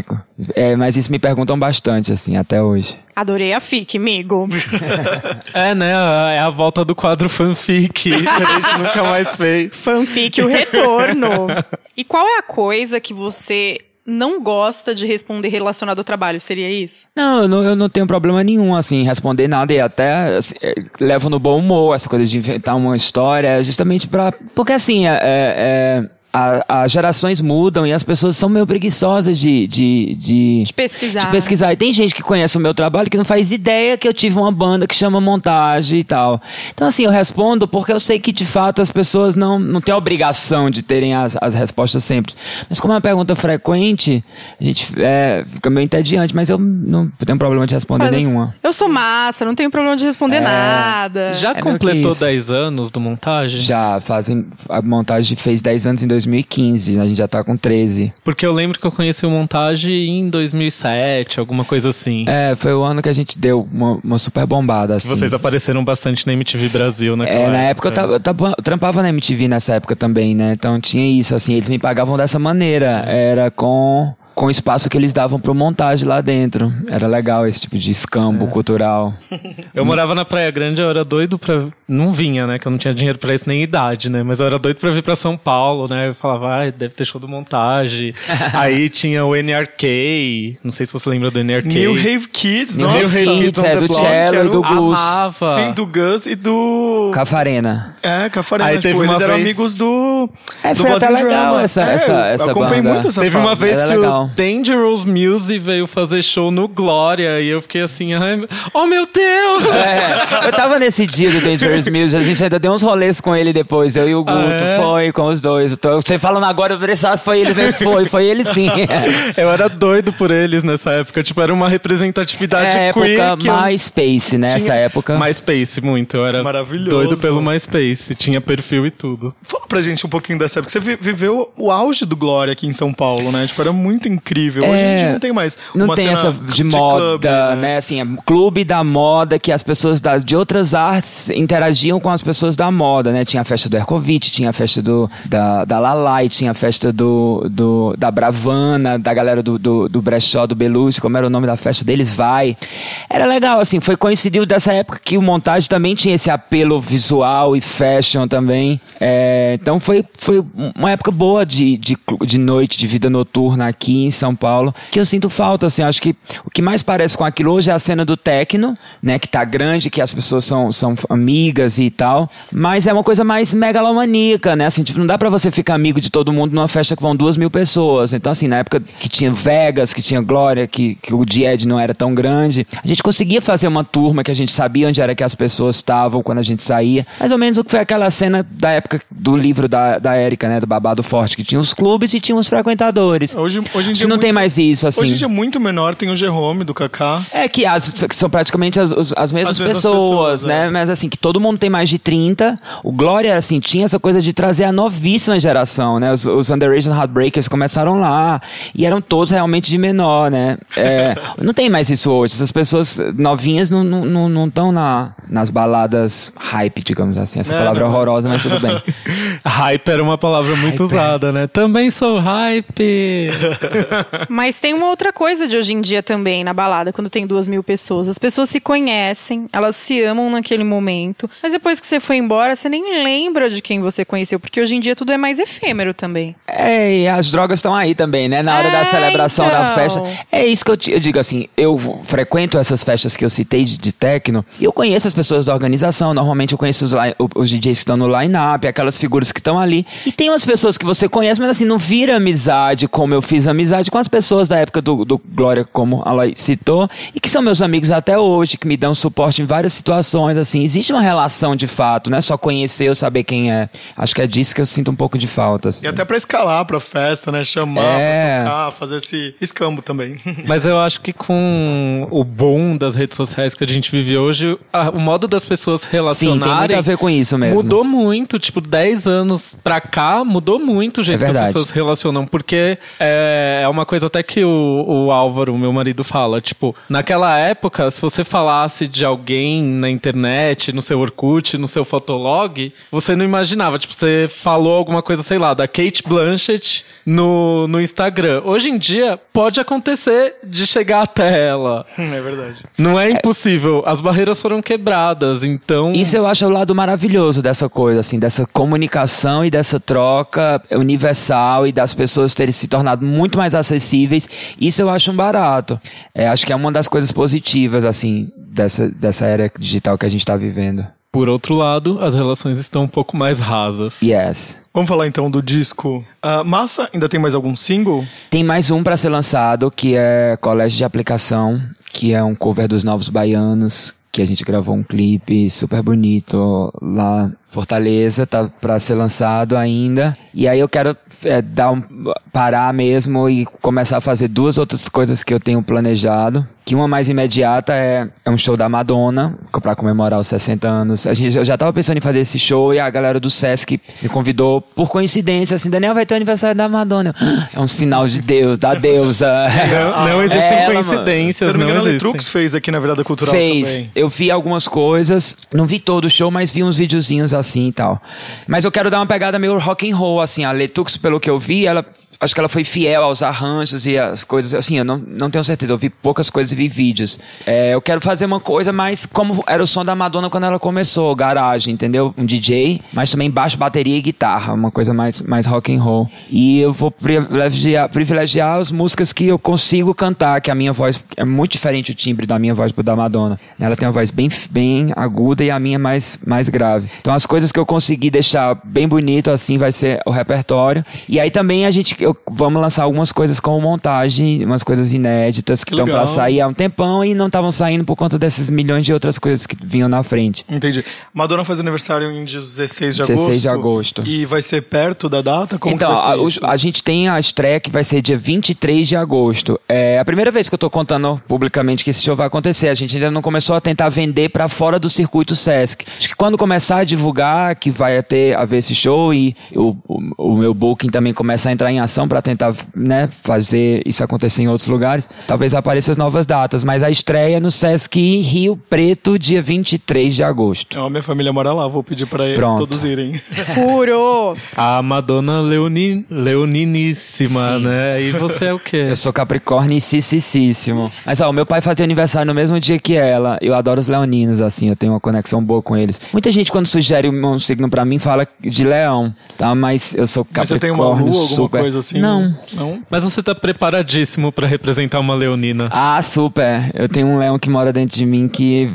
é, mas isso me perguntam bastante, assim, até hoje. Adorei a FIC, amigo. É, né? É a volta do quadro fanfic, que a gente nunca mais fez. Fanfic, o retorno. E qual é a coisa que você não gosta de responder relacionado ao trabalho? Seria isso? Não, eu não, eu não tenho problema nenhum, assim, em responder nada e até assim, é, levo no bom humor essa coisa de inventar uma história, justamente pra. Porque assim, é, é, a- as gerações mudam e as pessoas são meio preguiçosas de. de, de De pesquisar. de pesquisar. E tem gente que conhece o meu trabalho que não faz ideia que eu tive uma banda que chama montagem e tal. Então, assim, eu respondo porque eu sei que, de fato, as pessoas não, não têm a obrigação de terem as, as respostas sempre. Mas como é uma pergunta frequente, a gente é, fica meio entediante, mas eu não tenho problema de responder Mas nenhuma. Eu sou massa, não tenho problema de responder nada. Já É completou isso. 10 anos do montagem? Já fazem. A montagem fez 10 anos em 2015, a gente já tá com 13. Porque eu lembro que eu conheci o montagem em 2007, alguma coisa assim. É, foi o ano que a gente deu uma, uma super bombada, assim. Vocês apareceram bastante na MTV Brasil naquela É, na época eu, tava, eu tava- eu trampava na MTV nessa época também, né? Então tinha isso, assim, eles me pagavam dessa maneira. Era com, com o espaço que eles davam pro montagem lá dentro. Era legal esse tipo de escambo cultural. Eu morava na Praia Grande, eu era doido pra. Não vinha, né? Que eu não tinha dinheiro pra isso nem idade, né? Mas eu era doido pra vir pra São Paulo, né? Eu falava, ah, deve ter show do montagem. Aí tinha o NRK. Não sei se você lembra do NRK. New Rave Kids, New nossa. Rave Kids, é, do Cello e do Gus. Amava. Sim, do Gus e do... Cafarena. É, Cafarena. Aí tipo, teve eles uma eram vez- amigos do... É, do foi até legal Drama. essa- É, essa- eu essa acompanhei banda. muito essa Teve uma fase. vez Era que legal. o Dangerous Music veio fazer show no Glória e eu fiquei assim, ai, oh meu Deus! É, eu tava nesse dia do Dangerous Music, a gente ainda deu uns rolês com ele depois, eu e o Guto, Ah, é? foi com os dois. Eu tô- você falando agora, eu pensava se foi ele mesmo, foi, foi ele sim. Eu era doido por eles nessa época, tipo, era uma representatividade É, queer época que eu MySpace, né? Essa tinha- época. MySpace, muito, eu era Maravilhoso. doido pelo MySpace, tinha perfil e tudo. Fala pra gente um pouquinho dessa época. Você vi- viveu o auge do Glória aqui em São Paulo, né? Tipo, era muito incrível. Hoje a É, gente não tem mais Não uma tem cena essa de moda, clube, né? Assim, é clube da moda que as pessoas das, de outras artes interagiam com as pessoas da moda, né? Tinha a festa do Ercovitch, tinha a festa do, da, da Lalai, tinha a festa do, do, da Bravana, da galera do, do, do Brechó, do Belushi, como era o nome da festa deles, vai. Era legal, assim, foi coincidido dessa época que o montagem também tinha esse apelo visual e fashion também. É, então foi, foi uma época boa de, de, de noite, de vida noturna aqui em São Paulo, que eu sinto falta, assim, acho que o que mais parece com aquilo hoje é a cena do techno, né, que tá grande, que as pessoas são, são amigas e tal, mas é uma coisa mais megalomaníaca, né, assim, tipo, não dá pra você ficar amigo de todo mundo numa festa que vão duas mil pessoas, então assim, na época que tinha Vegas, que tinha Glória, que, que o Died não era tão grande, a gente conseguia fazer uma turma que a gente sabia onde era que as pessoas estavam quando a gente saía, mais ou menos o que foi aquela cena da época do livro da, da Érica, né, do Babado Forte, que tinha os clubes e tinha os frequentadores. Hoje, hoje dia que não é tem muito- mais isso, assim. Hoje em dia é muito menor, tem o Jerome do Kaká. É que, as, que são praticamente as, as mesmas As mesmas pessoas, pessoas, né? é. Mas assim, que todo mundo tem mais de 30. O Glória, assim, tinha essa coisa de trazer a novíssima geração, né? Os, os Underage Heartbreakers começaram lá. E eram todos realmente de menor, né? É, não tem mais isso hoje. Essas pessoas novinhas não estão não, não tão na, nas baladas hype, digamos assim. Essa É, palavra é não. horrorosa, mas tudo bem. Hype era uma palavra muito usada, né? Também sou hype. Mas tem uma outra coisa de hoje em dia também na balada, quando tem duas mil pessoas. As pessoas se conhecem, elas se amam naquele momento, mas depois que você foi embora, você nem lembra de quem você conheceu, porque hoje em dia tudo é mais efêmero também. É, e as drogas estão aí também, né? Na hora É, da celebração da então. festa. É isso que eu, te- eu digo assim, eu frequento essas festas que eu citei de, de techno e eu conheço as pessoas da organização. Normalmente eu conheço os, os DJs que estão no line-up, aquelas figuras que estão ali. E tem umas pessoas que você conhece, mas assim, não vira amizade como eu fiz amizade com as pessoas da época do, do Glória, como ela citou, e que são meus amigos até hoje, que me dão suporte em várias situações, assim. Existe uma relação de fato, não é só conhecer ou saber quem é. Acho que é disso que eu sinto um pouco de falta. assim. E até pra escalar pra festa, né? Chamar É. pra tocar, fazer esse escambo também. Mas eu acho que com o boom das redes sociais que a gente vive hoje, a- o modo das pessoas Sim, tem muito relacionarem a ver com isso mesmo. mudou muito. Tipo, 10 anos pra cá, mudou muito o jeito É que as verdade. pessoas se relacionam. Porque é, é uma coisa até que o, o Álvaro, meu marido, fala. Tipo, naquela época, se você falasse de alguém na internet, no seu Orkut, no seu Fotolog, você não imaginava. Tipo, você falou alguma coisa, sei lá, da Kate Blanchett no, no Instagram. Hoje em dia, pode acontecer de chegar até ela. é verdade. Não é impossível. As barreiras foram quebradas, então... Isso eu acho o lado maravilhoso dessa coisa, assim, dessa comunicação e dessa troca universal e das pessoas terem se tornado muito mais acessíveis. Isso eu acho um barato. É, acho que é uma das coisas positivas, assim, dessa, dessa era digital que a gente tá vivendo. Por outro lado, as relações estão um pouco mais rasas. Yes. Vamos falar então do disco. Ah, Massa, ainda tem mais algum single? Tem mais um pra ser lançado, que é Colégio de Aplicação, que é um cover dos Novos Baianos, que a gente gravou um clipe super bonito lá Fortaleza, tá pra ser lançado ainda. E aí eu quero é, dar um, parar mesmo e começar a fazer duas outras coisas que eu tenho planejado. Que uma mais imediata é, é um show da Madonna, pra comemorar os 60 anos. A gente, eu já tava pensando em fazer esse show e a galera do Sesc me convidou por coincidência, assim, Daniel vai ter o aniversário da Madonna. É um sinal de Deus, da deusa. Não, não existem É ela. Se coincidências, eu não me engano, a existem. Letrux fez aqui na Virada Cultural Fez. também. Eu vi algumas coisas, não vi todo o show, mas vi uns videozinhos assim e tal. Mas eu quero dar uma pegada meio rock and roll, assim. A Letux, pelo que eu vi, ela acho que ela foi fiel aos arranjos e as coisas. Assim, eu não, não tenho certeza. Eu vi poucas coisas e vi vídeos. É, eu quero fazer uma coisa mais como era o som da Madonna quando ela começou, garagem, entendeu? Um DJ, mas também baixo, bateria e guitarra, uma coisa mais, mais rock and roll. E eu vou privilegiar, privilegiar as músicas que eu consigo cantar, que a minha voz é muito diferente o timbre da minha voz pro da Madonna. Ela tem uma voz bem, bem aguda e a minha mais, mais grave. Então as coisas que eu consegui deixar bem bonito assim vai ser o repertório. E aí também a gente eu, vamos lançar algumas coisas como montagem, umas coisas inéditas que estão pra legal. sair há um tempão e não estavam saindo por conta desses milhões de outras coisas que vinham na frente. Entendi. Madonna faz aniversário em 16 de 16 agosto. de agosto. E vai ser perto da data? Como então, que vai ser a, a gente tem a estreia que vai ser dia 23 de agosto. É a primeira vez que eu tô contando publicamente que esse show vai acontecer. A gente ainda não começou a tentar vender pra fora do circuito Sesc. Acho que quando começar a divulgar que vai ter haver esse show e o, o, o meu booking também começar a entrar em ação pra tentar, né, fazer isso acontecer em outros lugares, talvez apareçam as novas datas. Mas a estreia é no Sesc Rio Preto, dia 23 de agosto. Ó, minha família mora lá, vou pedir pra eles Pronto. todos irem. Furo! A Madonna Leoni, Leoniníssima, Sim. né? E você é o quê? Eu sou capricórnio e cicicíssimo. Mas ó, o meu pai fazia aniversário no mesmo dia que ela. Eu adoro os leoninos, assim, eu tenho uma conexão boa com eles. Muita gente, quando sugere um signo pra mim, fala de leão, tá? Mas eu sou Mas você tem capricórnio uma lua, alguma coisa assim? Não. Não? Mas você tá preparadíssimo pra representar uma leonina. Ah, super. Eu tenho um leão que mora dentro de mim que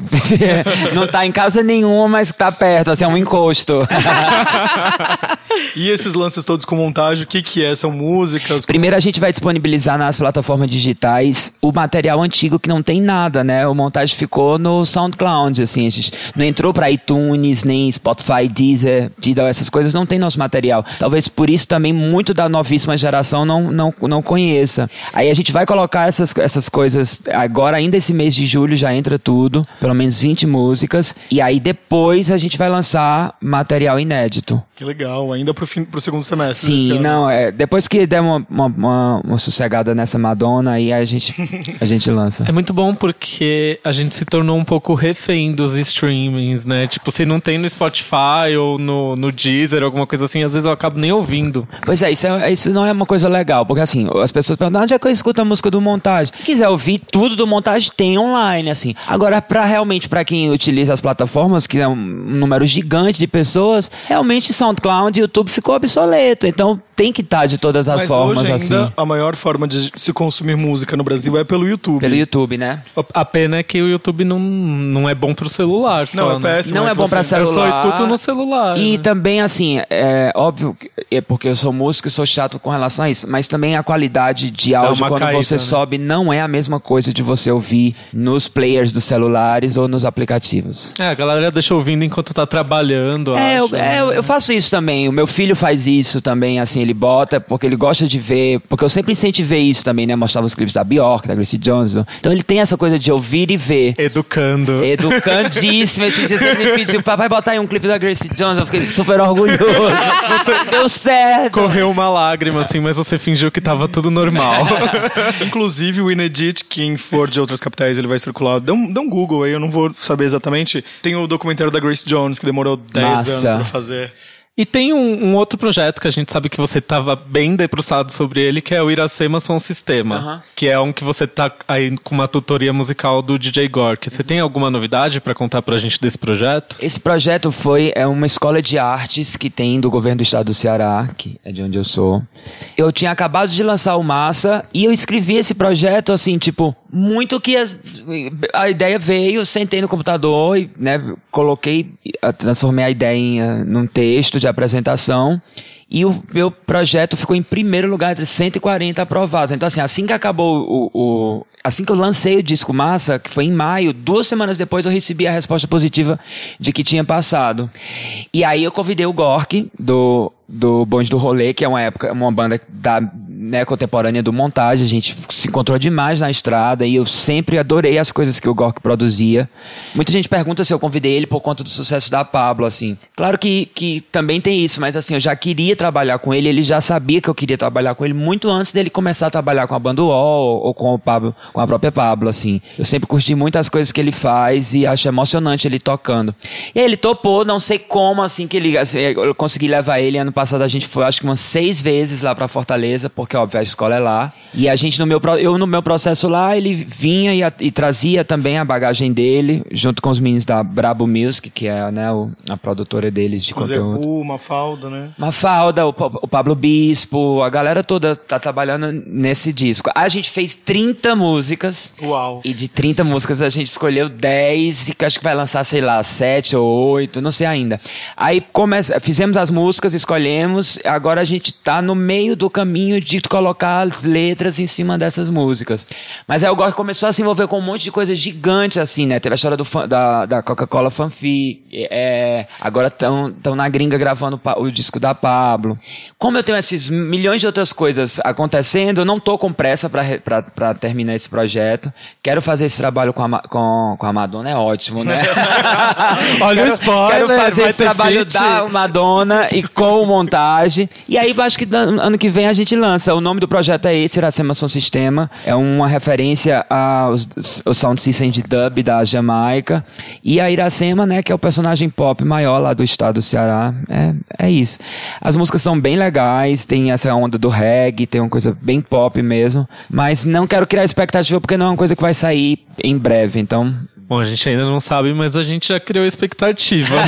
não tá em casa nenhuma, mas tá perto, assim, é um encosto. E esses lances todos com montagem, o que que é? São músicas? Primeiro a gente vai disponibilizar nas plataformas digitais o material antigo que não tem nada, né? O montagem ficou no SoundCloud, assim, a gente não entrou pra iTunes, nem Spotify, Deezer, Tidal, essas coisas não tem nosso material. Talvez por isso também muito da novíssima geração não, não, não conheça. Aí a gente vai colocar essas, essas coisas agora, ainda esse mês de julho já entra tudo, pelo menos 20 músicas, e aí depois a gente vai lançar material inédito. Que legal, ainda pro, fim, pro segundo semestre. Sim, não, é, depois que der uma, uma, uma, uma sossegada nessa Madonna, aí a gente, a gente lança. É muito bom porque a gente se tornou um pouco refém dos streamings, né? Tipo, se não tem no Spotify ou no, no Deezer, alguma coisa assim, às vezes eu acabo nem ouvindo. Pois é isso, é, isso não é uma coisa legal, porque assim, as pessoas perguntam, onde é que eu escuto a música do Montagem? Se quiser ouvir tudo do Montagem, tem online, assim. Agora, pra realmente, pra quem utiliza as plataformas, que é um número gigante de pessoas, realmente SoundCloud e YouTube ficou obsoleto, então tem que estar de todas as Mas formas, hoje ainda assim. a maior forma de se consumir música no Brasil é pelo YouTube. Pelo YouTube, né? A pena é que o YouTube não, não é bom pro celular, só, Não, é né? péssimo. Não é que bom pra você- Eu só celular. escuto no celular. E né? também, assim, é óbvio, que- é porque eu sou músico e sou chato com relação a isso, mas também a qualidade de áudio quando caída, você né? sobe não é a mesma coisa de você ouvir nos players dos celulares ou nos aplicativos. É, a galera deixa ouvindo enquanto tá trabalhando. É, eu, acho, é, né? eu- eu faço isso também. O meu filho faz isso também, assim, ele bota, porque ele gosta de ver, porque eu sempre incentivei isso também, né? Mostrava os clipes da Bjork, da Gracie Jones. Então ele tem essa coisa de ouvir e ver. Educando. Educandíssimo. Esse dia você me pediu, papai, botar aí um clipe da Gracie Jones. Eu fiquei super orgulhoso. Deu certo. Correu uma lágrima, assim, mas você fingiu que tava tudo normal. Inclusive, o Inedit, quem for de outras capitais, ele vai circular. Dê um, dê um Google aí, eu não vou saber exatamente. Tem o documentário da Grace Jones, que demorou 10 Massa. anos pra fazer. E tem um, um outro projeto que a gente sabe que você tava bem debruçado sobre ele, que é o Iracema Som Sistema. Aham. Que é um que você tá aí com uma tutoria musical do DJ Gork. Você tem alguma novidade pra contar pra gente desse projeto? Esse projeto foi é uma escola de artes que tem do governo do estado do Ceará, que é de onde eu sou. Eu tinha acabado de lançar o Massa e eu escrevi esse projeto assim, tipo, muito que as- a ideia veio, sentei no computador e, né, coloquei, transformei a ideia em, eh, num texto de apresentação. E o meu projeto ficou em primeiro lugar entre 140 aprovados. Então, assim, assim que acabou o, o- Assim que eu lancei o disco Massa, que foi em maio, duas semanas depois eu recebi a resposta positiva de que tinha passado. E aí eu convidei o Gork, do, do Bonde do Rolê, que é uma época, uma banda da, né, contemporânea do Montagem. A gente se encontrou demais na estrada e eu sempre adorei as coisas que o Gork produzia. Muita gente pergunta se eu convidei ele por conta do sucesso da Pablo, assim. Claro que, que também tem isso, mas assim, eu já queria trabalhar com ele, ele já sabia que eu queria trabalhar com ele muito antes dele começar a trabalhar com a banda UOL ou com o Pablo, com a própria Pablo, assim. Eu sempre curti muito as coisas que ele faz e acho emocionante ele tocando. E aí ele topou, não sei como, assim, que ele, assim, eu consegui levar ele. Ano passado a gente foi, acho que umas seis vezes lá pra Fortaleza, porque, óbvio, a escola é lá. E a gente, no meu, eu no meu processo lá, ele vinha e, a- e trazia também a bagagem dele, junto com os meninos da Brabo Music, que é, né, o- a produtora deles de O conteúdo. Zebu, Mafalda, né? Mafalda, o, o Pablo Bispo, a galera toda tá trabalhando nesse disco. A gente fez 30 músicas. Uau. E de 30 músicas a gente escolheu 10 e que acho que vai lançar, sei lá, 7 ou 8, não sei ainda. Aí começa, fizemos as músicas, escolhemos, agora a gente tá no meio do caminho de colocar as letras em cima dessas músicas. Mas aí o Gork começou a se envolver com um monte de coisa gigante assim, né? Teve a história do da, da Coca-Cola Fanfic, é, agora estão tão na gringa gravando o o disco da Pablo. Como eu tenho esses milhões de outras coisas acontecendo, eu não tô com pressa pra terminar esse projeto. Quero fazer esse trabalho com a, com, com a Madonna, é ótimo, né? Olha o quero, spoiler, Quero fazer esse trabalho feat. da Madonna e com montagem. E aí, acho que ano que vem a gente lança. O nome do projeto é esse, Iracema Som Sistema. É uma referência ao sound system de dub da Jamaica. E a Iracema, né, que é o personagem pop maior lá do estado do Ceará. É, é isso. As músicas são bem legais, tem essa onda do reggae, tem uma coisa bem pop mesmo. Mas não quero criar expectativa porque não é uma coisa que vai sair em breve. Então, Bom, a gente ainda não sabe, mas a gente já criou expectativas.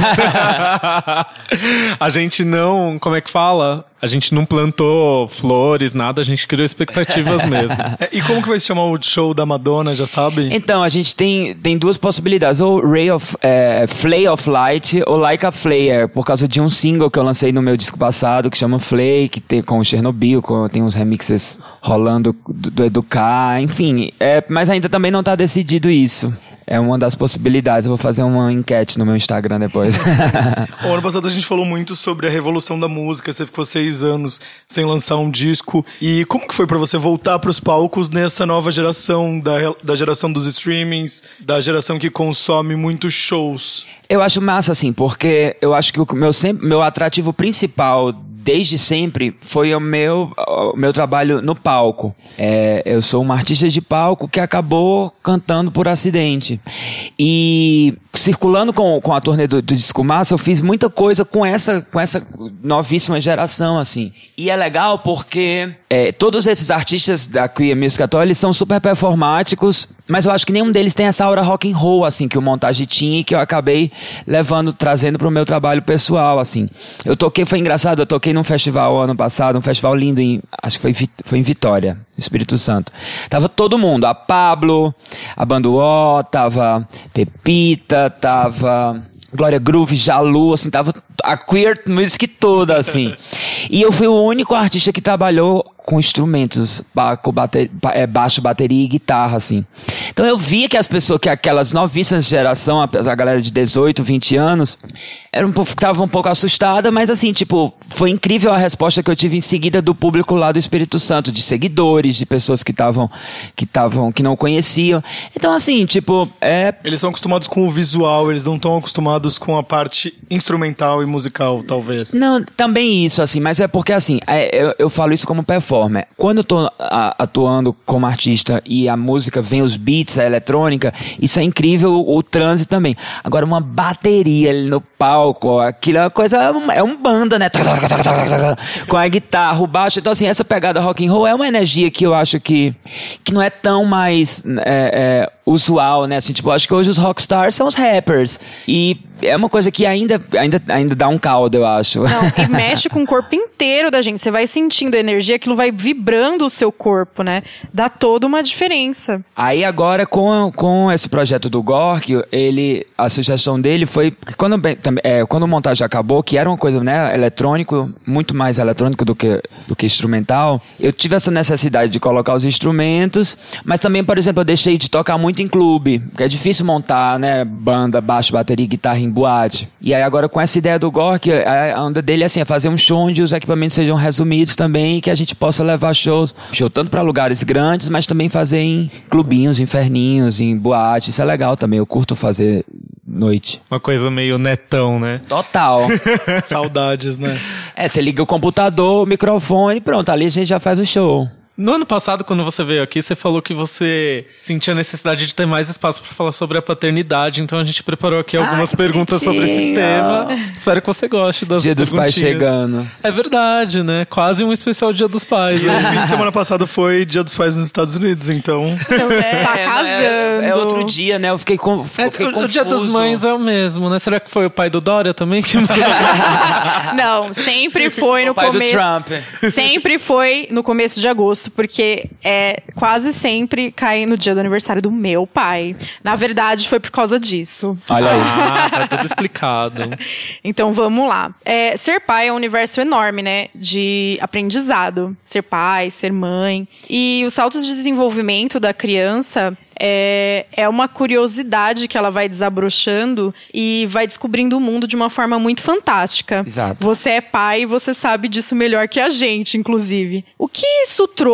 a gente não, como é que fala? A gente não plantou flores, nada, a gente criou expectativas mesmo. E como que vai se chamar o show da Madonna, já sabe? Então, a gente tem, tem duas possibilidades, ou Ray of, é, Flay of Light ou Like a Flare, por causa de um single que eu lancei no meu disco passado, que chama Flay, que tem com o Chernobyl, com, tem uns remixes rolando do, do Educar, enfim, é, mas ainda também não tá decidido isso. É uma das possibilidades. Eu vou fazer uma enquete no meu Instagram depois. O ano passado a gente falou muito sobre a revolução da música. Você ficou seis anos sem lançar um disco. E como que foi pra você voltar pros palcos nessa nova geração, da, da geração dos streamings, da geração que consome muitos shows? Eu acho massa, assim, porque eu acho que o meu, sempre, meu atrativo principal desde sempre foi o meu, o meu trabalho no palco. É, eu sou uma artista de palco que acabou cantando por acidente. E circulando com, com a turnê do, do Disco Massa, eu fiz muita coisa com essa, com essa novíssima geração, assim. E é legal porque é, todos esses artistas da Queer Music Atoll, eles são super performáticos, mas eu acho que nenhum deles tem essa aura rock and roll, assim, que o Montage tinha e que eu acabei levando, trazendo pro meu trabalho pessoal, assim. Eu toquei, foi engraçado, eu toquei num festival ano passado, um festival lindo em, acho que foi, foi em Vitória, Espírito Santo. Tava todo mundo, a Pablo, a Banduó, tava Pepita, tava Glória Groove, Jalu, assim, tava a queer music toda, assim. e eu fui o único artista que trabalhou com instrumentos, com bate- ba- é, baixo, bateria e guitarra, assim. Então eu via que as pessoas, que aquelas novíssimas geração, a, a galera de 18, 20 anos, era um pouco, tava um pouco assustada, mas assim, tipo, foi incrível a resposta que eu tive em seguida do público lá do Espírito Santo, de seguidores, de pessoas que estavam, que estavam, que não conheciam. Então assim, tipo, é, Eles são acostumados com o visual, eles não estão acostumados com a parte instrumental e musical, talvez. Não, também isso, assim, mas é porque, assim, é, eu, eu falo isso como performer. Quando eu tô a- atuando como artista e a música vem os beats, a eletrônica, isso é incrível, o, o transe também. Agora, uma bateria ali no palco, aquilo é uma coisa, é é um banda, né? Com a guitarra, o baixo. Então, assim, essa pegada rock and roll é uma energia que eu acho que, que não é tão mais é, é, usual, né? Assim, tipo, acho que hoje os rockstars são os rappers. E é uma coisa que ainda, ainda, ainda dá um caldo, eu acho. Não, e mexe com o corpo inteiro da gente. Você vai sentindo a energia, aquilo vai vibrando o seu corpo, né? Dá toda uma diferença. Aí agora com, com esse projeto do Gork, ele a sugestão dele foi quando é, quando o montagem acabou, que era uma coisa, né, eletrônico, muito mais eletrônico do que do que instrumental, eu tive essa necessidade de colocar os instrumentos, mas também, por exemplo, eu deixei de tocar muito em clube, porque é difícil montar, né, banda, baixo, bateria, e guitarra em boate. E aí agora com essa ideia do Gork, a a onda dele é assim, é fazer um show onde os equipamentos sejam resumidos também, e que a gente possa levar shows, show tanto para lugares grandes, mas também fazer em clubinhos, inferninhos, em boate. Isso é legal também, eu curto fazer noite. Uma coisa meio netão, né? Total. Saudades, né? é, você liga o computador, o microfone, pronto, ali a gente já faz o show. No ano passado, quando você veio aqui, você falou que você sentia necessidade de ter mais espaço para falar sobre a paternidade, então a gente preparou aqui algumas que perguntas sobre esse tema. Espero que você goste das Dia dos pais chegando. É verdade, né? Quase um especial Dia dos Pais. E o né? fim de semana passado foi Dia dos Pais nos Estados Unidos, então. tá casando. É, é outro dia, né? Eu fiquei, com, É, fiquei o, o Dia das confuso. Mães é o mesmo, né? Será que foi o pai do Dória também? Que... Não, sempre foi no O pai do começo. Trump. Sempre foi no começo de agosto, porque é quase sempre cai no dia do aniversário do meu pai. Na verdade, foi por causa disso. Olha aí. ah, tá tudo explicado. Então vamos lá. É, ser pai é um universo enorme, né? De aprendizado. Ser pai, ser mãe. E os saltos de desenvolvimento da criança é, é uma curiosidade que ela vai desabrochando e vai descobrindo o mundo de uma forma muito fantástica. Exato. Você é pai e você sabe disso melhor que a gente, inclusive. O que isso trouxe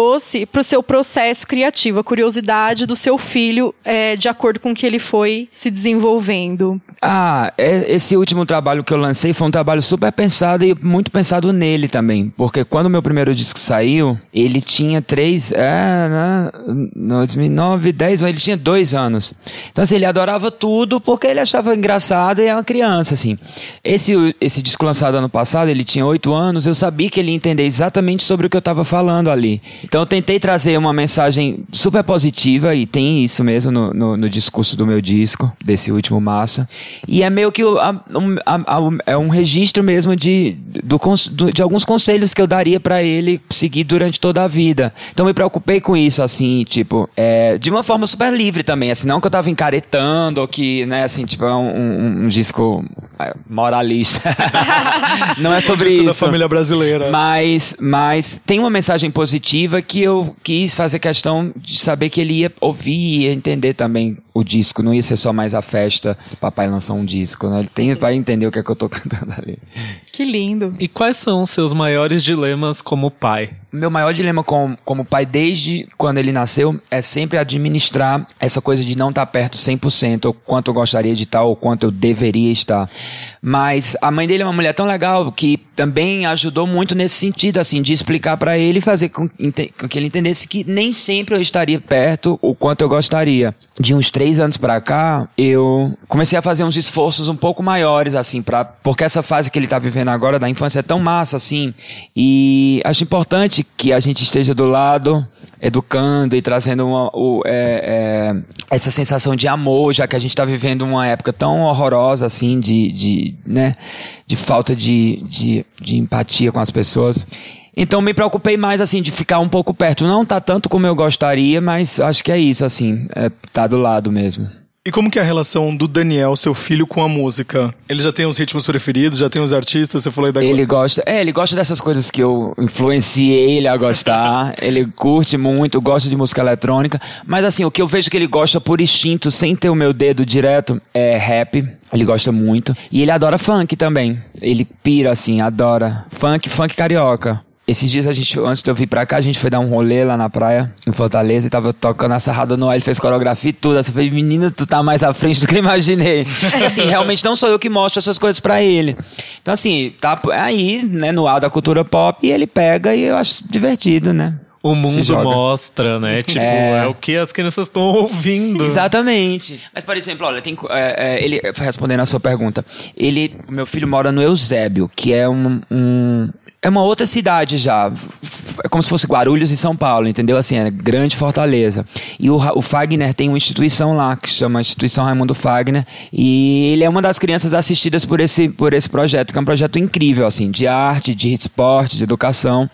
pro seu processo criativo? A curiosidade do seu filho é, de acordo com que ele foi se desenvolvendo. Ah, é- esse último trabalho que eu lancei foi um trabalho super pensado e muito pensado nele também. Porque quando o meu primeiro disco saiu, ele tinha três. É, né? No 2009, 10 ele tinha dois anos. Então, assim, ele adorava tudo porque ele achava engraçado e é uma criança, assim. Esse, esse disco lançado ano passado, ele tinha oito anos, eu sabia que ele ia entender exatamente sobre o que eu estava falando ali. Então, eu tentei trazer uma mensagem super positiva, e tem isso mesmo no, no, no discurso do meu disco, desse último Massa. E é meio que a- um- a- a- é um registro mesmo de, do, do- de alguns conselhos que eu daria pra ele seguir durante toda a vida. Então, me preocupei com isso, assim, tipo, é, de uma forma super livre também, assim, não que eu tava encaretando, ou que, né, assim, tipo, é um, um- um disco é, moralista. não é sobre Disco isso. da família brasileira. Mas, mas tem uma mensagem positiva que eu quis fazer questão de saber que ele ia ouvir e entender também o disco, não ia ser só mais a festa, papai lançou um disco, né? Ele tem, vai entender o que é que eu tô cantando ali. Que lindo. E quais são os seus maiores dilemas como pai? Meu maior dilema como, como pai desde quando ele nasceu é sempre administrar essa coisa de não estar perto 100%, o quanto eu gostaria de estar, ou quanto eu deveria estar. Mas a mãe dele é uma mulher tão legal que também ajudou muito nesse sentido, assim, de explicar pra ele e fazer com, com que ele entendesse que nem sempre eu estaria perto o quanto eu gostaria. De uns três anos pra cá, eu comecei a fazer uns esforços um pouco maiores, assim, pra, porque essa fase que ele tá vivendo agora da infância é tão massa, assim, e acho importante que a gente esteja do lado, educando e trazendo uma, o, é, é, essa sensação de amor, já que a gente está vivendo uma época tão horrorosa, assim, de, de, né, de falta de, de, de empatia com as pessoas. Então me preocupei mais, assim, de ficar um pouco perto. Não tá tanto como eu gostaria, mas acho que é isso, assim, é, tá do lado mesmo. E como que é a relação do Daniel, seu filho, com a música? Ele já tem os ritmos preferidos, já tem os artistas, você falou aí da Ele gosta, é, ele gosta dessas coisas que eu influenciei ele a gostar. ele curte muito, gosta de música eletrônica. Mas assim, o que eu vejo que ele gosta por instinto, sem ter o meu dedo direto, é rap. Ele gosta muito. E ele adora funk também. Ele pira, assim, adora. Funk, funk carioca. Esses dias a gente, antes de eu vir pra cá, a gente foi dar um rolê lá na praia, em Fortaleza, e tava tocando a Sarrada no ar, ele fez coreografia e tudo. Aí eu falei, menina, tu tá mais à frente do que eu imaginei. E assim, realmente não sou eu que mostro essas coisas pra ele. Então assim, tá aí, né, no ar da cultura pop, e ele pega e eu acho divertido, né? O mundo mostra, né? Tipo, é. É. o que as crianças estão ouvindo. Exatamente. Mas, por exemplo, olha, tem, é, é, ele, respondendo a sua pergunta, ele, meu filho mora no Eusébio, que é um, um- é uma outra cidade já. É como se fosse Guarulhos e São Paulo, entendeu? Assim, é grande Fortaleza. E o, o Fagner tem uma instituição lá, que chama Instituição Raimundo Fagner. E ele é uma das crianças assistidas por esse, por esse projeto, que é um projeto incrível, assim, de arte, de esporte, de educação.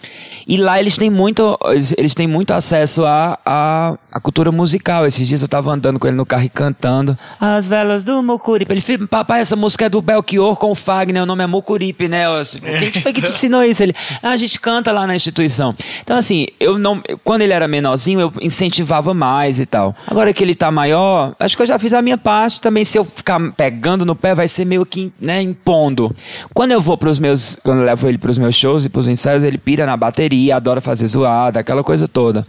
E lá eles têm muito, eles, têm muito acesso à, à cultura musical. Esses dias eu tava andando com ele no carro e cantando As Velas do Mucuripe. Ele papai, essa música é do Belchior com o Fagner, o nome é Mucuripe, né? Eu, assim, Quem que foi que te ensinou isso? Ele, ah, a gente canta lá na instituição. Então, assim, eu não, quando ele era menorzinho, eu incentivava mais e tal. Agora que ele tá maior, acho que eu já fiz a minha parte. Também, se eu ficar pegando no pé, vai ser meio que, né, impondo. Quando eu vou pros meus, quando eu levo ele pros meus shows e pros ensaios, ele pira na bateria, adora fazer zoada, aquela coisa toda.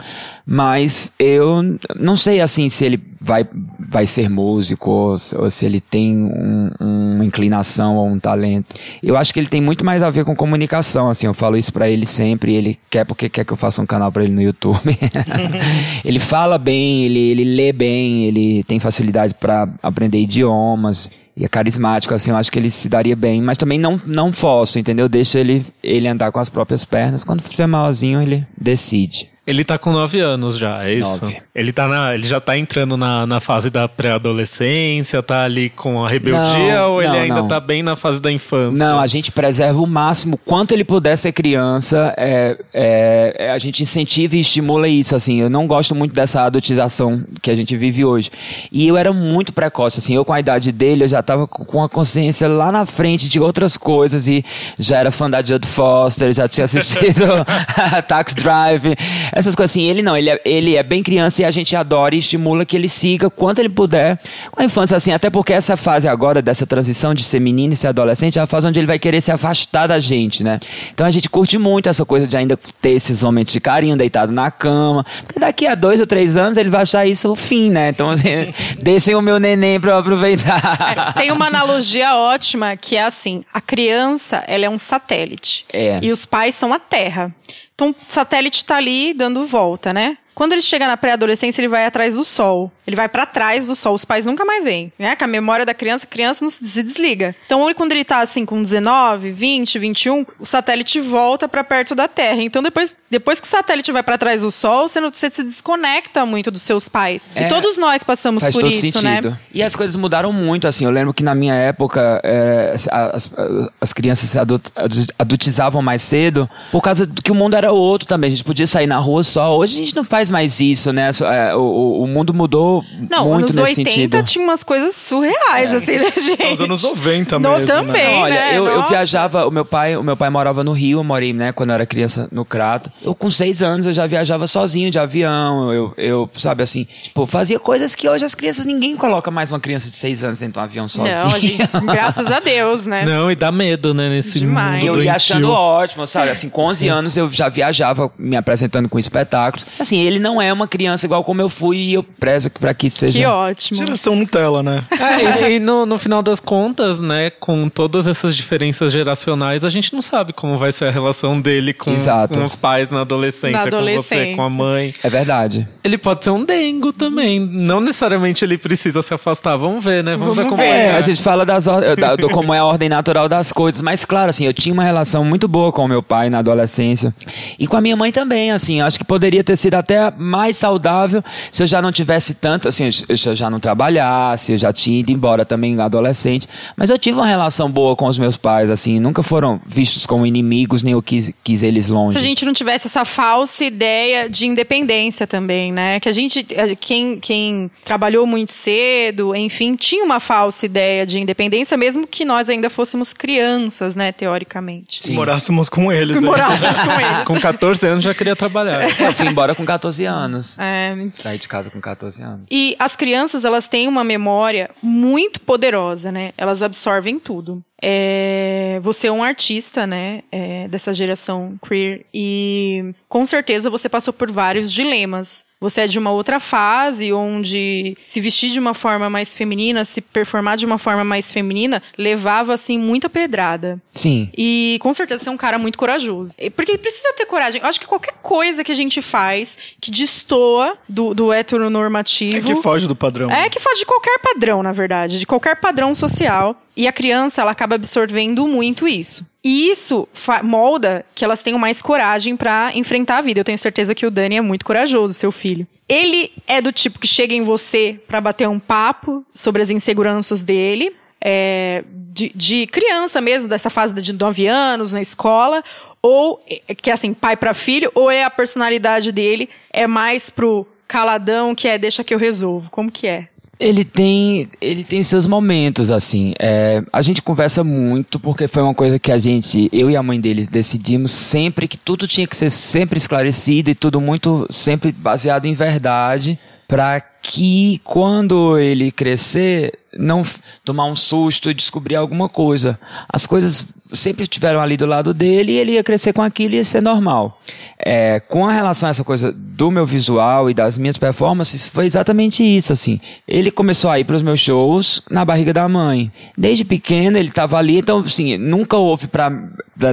Mas eu não sei, assim, se ele vai, vai ser músico ou, se- ou se ele tem um- uma inclinação ou um talento. Eu acho que ele tem muito mais a ver com comunicação, assim, eu falo isso pra ele sempre, ele quer porque quer que eu faça um canal pra ele no YouTube. ele fala bem, ele, ele lê bem, ele tem facilidade pra aprender idiomas. E é carismático, assim, eu acho que ele se daria bem. Mas também não, não forço, entendeu? Deixa ele, ele andar com as próprias pernas. Quando estiver malzinho, ele decide. Ele tá com 9 anos já, é isso? Nove. Ele, tá na, ele já tá entrando na, na fase da pré-adolescência, tá ali com a rebeldia Não, ou ele não, ainda não. tá bem na fase da infância? Não, a gente preserva o máximo quanto ele puder ser criança. É, é, é, a gente incentiva e estimula isso. Assim, eu não gosto muito dessa adultização que a gente vive hoje. E eu era muito precoce. Assim, eu com a idade dele, eu já tava com com a consciência lá na frente de outras coisas e já era fã da Judd Foster, já tinha assistido Tax Drive, essas coisas assim. Ele não, ele é, ele é bem criança e a gente adora e estimula que ele siga quanto ele puder com a infância, assim, até porque essa fase agora dessa transição de ser menino e ser adolescente é a fase onde ele vai querer se afastar da gente, né? Então a gente curte muito essa coisa de ainda ter esses momentos de carinho deitado na cama, porque daqui a dois ou três anos ele vai achar isso o fim, né? Então, assim, deixem o meu neném pra eu aproveitar. Tem uma analogia ótima que é assim: a criança ela é um satélite É. e os pais são a Terra. Então o satélite tá ali dando volta, né? Quando ele chega na pré-adolescência, ele vai atrás do sol. Ele vai pra trás do sol. Os pais nunca mais vêm, né? Com a memória da criança, a criança não se desliga. Então, quando ele tá assim com 19, 20, 21, o satélite volta pra perto da Terra. Então, depois, depois que o satélite vai pra trás do sol, você, não, você se desconecta muito dos seus pais. É, e todos nós passamos Faz por todo isso, sentido. né? E as coisas mudaram muito, assim. Eu lembro que na minha época é, as, as- as crianças se adult- adultizavam mais cedo por causa do que o mundo era outro também. A gente podia sair na rua só. Hoje a gente não faz mais isso, né? É, O, o- o mundo mudou mudou Não, muito anos nesse 80 sentido. tinha umas coisas surreais, assim, né, gente? Os anos 90 No, mesmo, também. né? Não, olha, né? eu, eu viajava, o meu pai, o meu pai morava no Rio, eu morei, né, quando eu era criança no Crato. Eu com seis anos eu já viajava sozinho de avião, eu, eu sabe assim, tipo, fazia coisas que hoje as crianças, ninguém coloca mais uma criança de seis anos dentro de um avião sozinho. Não, a gente, graças a Deus, né? Não, e dá medo, né, nesse Demais. Mundo eu ia achando ótimo, sabe? Assim, com 11 anos eu já viajava me apresentando com espetáculos. Assim, ele não é uma criança igual como eu fui e eu prezo pra que seja. Que ótimo. Geração Nutella, né? É, e, e no, no final das contas, né, com todas essas diferenças geracionais, a gente não sabe como vai ser a relação dele com, Exato. com os pais na adolescência, Na com você, adolescência. com a mãe. É verdade. Ele pode ser um dengo também. Não necessariamente ele precisa se afastar. Vamos ver, né? Vamos, Vamos acompanhar. É, a gente fala das, da- do como é a ordem natural das coisas, mas claro, assim, eu tinha uma relação muito boa com o meu pai na adolescência e com a minha mãe também, assim, acho que poderia ter sido até mais saudável se eu já não tivesse tanto, assim, se eu já não trabalhasse, eu já tinha ido embora também adolescente, mas eu tive uma relação boa com os meus pais, assim, nunca foram vistos como inimigos, nem eu quis, quis eles longe. Se a gente não tivesse essa falsa ideia de independência também, né? Que a gente, quem, quem trabalhou muito cedo, enfim, tinha uma falsa ideia de independência, mesmo que nós ainda fôssemos crianças, né, teoricamente. Se morássemos com eles. Que é. morássemos com eles. Com 14 anos já queria trabalhar. Eu fui embora com 14 anos. É, Saí de casa com 14 anos. E as crianças, elas têm uma memória muito poderosa, né? Elas absorvem tudo. É, você é um artista, né? é, dessa geração queer. E com certeza você passou por vários dilemas. Você é de uma outra fase onde se vestir de uma forma mais feminina, se performar de uma forma mais feminina, levava, assim, muita pedrada. Sim. E com certeza você é um cara muito corajoso. Porque precisa ter coragem. Eu acho que qualquer coisa que a gente faz que destoa do, do É heteronormativo. que foge do padrão. É que foge de qualquer padrão, na verdade, de qualquer padrão social. E a criança, ela acaba absorvendo muito isso. E isso molda que elas tenham mais coragem pra enfrentar a vida. Eu tenho certeza que o Dani é muito corajoso, seu filho. Ele é do tipo que chega em você pra bater um papo sobre as inseguranças dele. é, de, de criança mesmo, dessa fase de 9 anos na escola, ou é, que é assim, pai pra filho, ou é a personalidade dele, é mais pro caladão que é deixa que eu resolvo. Como que é? Ele tem, ele tem seus momentos, assim. É, a gente conversa muito porque foi uma coisa que a gente, eu e a mãe dele, decidimos sempre que tudo tinha que ser sempre esclarecido e tudo muito sempre baseado em verdade, para que quando ele crescer não tomar um susto e descobrir alguma coisa. As coisas sempre estiveram ali do lado dele e ele ia crescer com aquilo e ia ser normal. É, com a relação a essa coisa do meu visual e das minhas performances, foi exatamente isso, assim. Ele começou a ir para os meus shows na barriga da mãe. Desde pequeno ele estava ali, então, assim, nunca houve para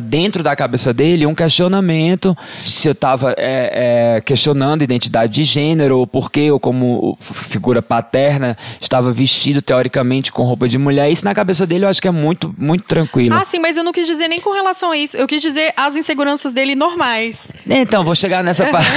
dentro da cabeça dele um questionamento se eu estava questionando identidade de gênero ou por que eu, como figura paterna, estava vestido teoricamente com roupa de mulher. Isso na cabeça dele eu acho que é muito, muito tranquilo. Ah, sim, mas eu não quis dizer nem com relação a isso. Eu quis dizer as inseguranças dele normais. Então, vou chegar nessa parte.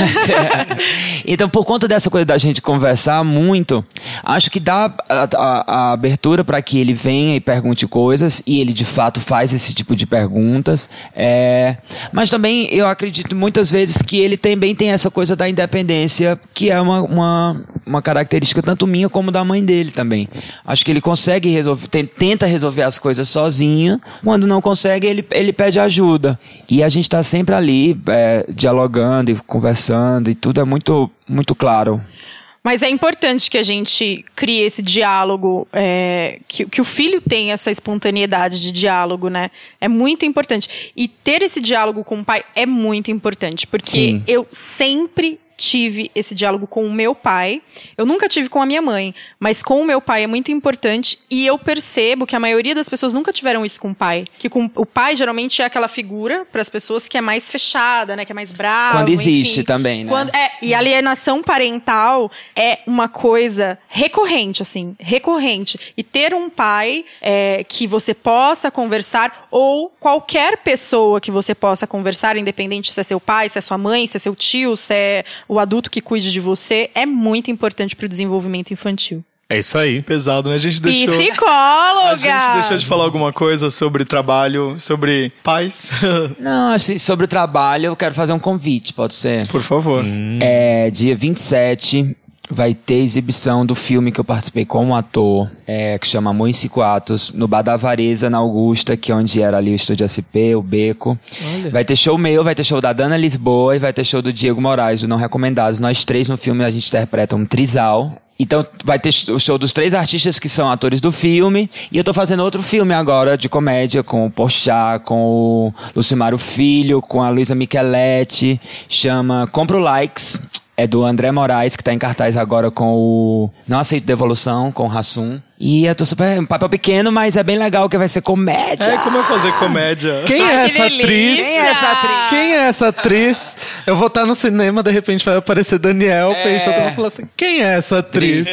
então, por conta dessa coisa da gente conversar muito, acho que dá a, a- a abertura para que ele venha e pergunte coisas, e ele de fato faz esse tipo de perguntas. É, mas também eu acredito muitas vezes que ele também tem essa coisa da independência, que é uma, uma, uma característica tanto minha como da mãe dele também. Acho que ele consegue resolver, tenta resolver as coisas sozinho, quando não consegue, ele, ele pede ajuda. E a gente está sempre ali, é, dialogando e conversando, e tudo é muito, muito claro. Mas é importante que a gente crie esse diálogo, é, que, que o filho tenha essa espontaneidade de diálogo, né? É muito importante. E ter esse diálogo com o pai é muito importante, porque Sim. eu sempre tive esse diálogo com o meu pai. Eu nunca tive com a minha mãe, mas com o meu pai é muito importante e eu percebo que a maioria das pessoas nunca tiveram isso com o pai. Que com o pai geralmente é aquela figura para as pessoas que é mais fechada, né, que é mais brava, Quando existe enfim. também, né? Quando- é, e alienação parental é uma coisa recorrente, assim, recorrente. E ter um pai é, que você possa conversar, ou qualquer pessoa que você possa conversar, independente se é seu pai, se é sua mãe, se é seu tio, se é o adulto que cuide de você, é muito importante para o desenvolvimento infantil. É isso aí. Pesado, né? A gente deixou. Psicóloga! A gente deixou de falar alguma coisa sobre trabalho, sobre pais. Não, assim, sobre o trabalho, eu quero fazer um convite, pode ser? Por favor. É dia 27, vai ter exibição do filme que eu participei como ator, é, que chama Cinco Atos, no Bar da Vareza, na Augusta, que é onde era ali o Estúdio SP, o Beco. Olha. Vai ter show meu, vai ter show da Dana Lisboa e vai ter show do Diego Moraes, do Não Recomendados. Nós três no filme a gente interpreta um trisal. Então vai ter o show dos três artistas que são atores do filme. E eu tô fazendo outro filme agora de comédia com o Porchat, com o Lucimário Filho, com a Luísa Micheletti. Chama Compro Likes. É do André Moraes, que tá em cartaz agora com o Não Aceito Devolução, com o Rassum. E eu tô super. Um papel pequeno, mas é bem legal, que vai ser comédia. É, como é fazer comédia? Quem é Ai, que essa atriz? Quem é essa atriz? Quem é essa atriz? Eu vou estar no cinema, de repente vai aparecer Daniel É. Peixoto. Eu vou falar assim: quem é essa atriz?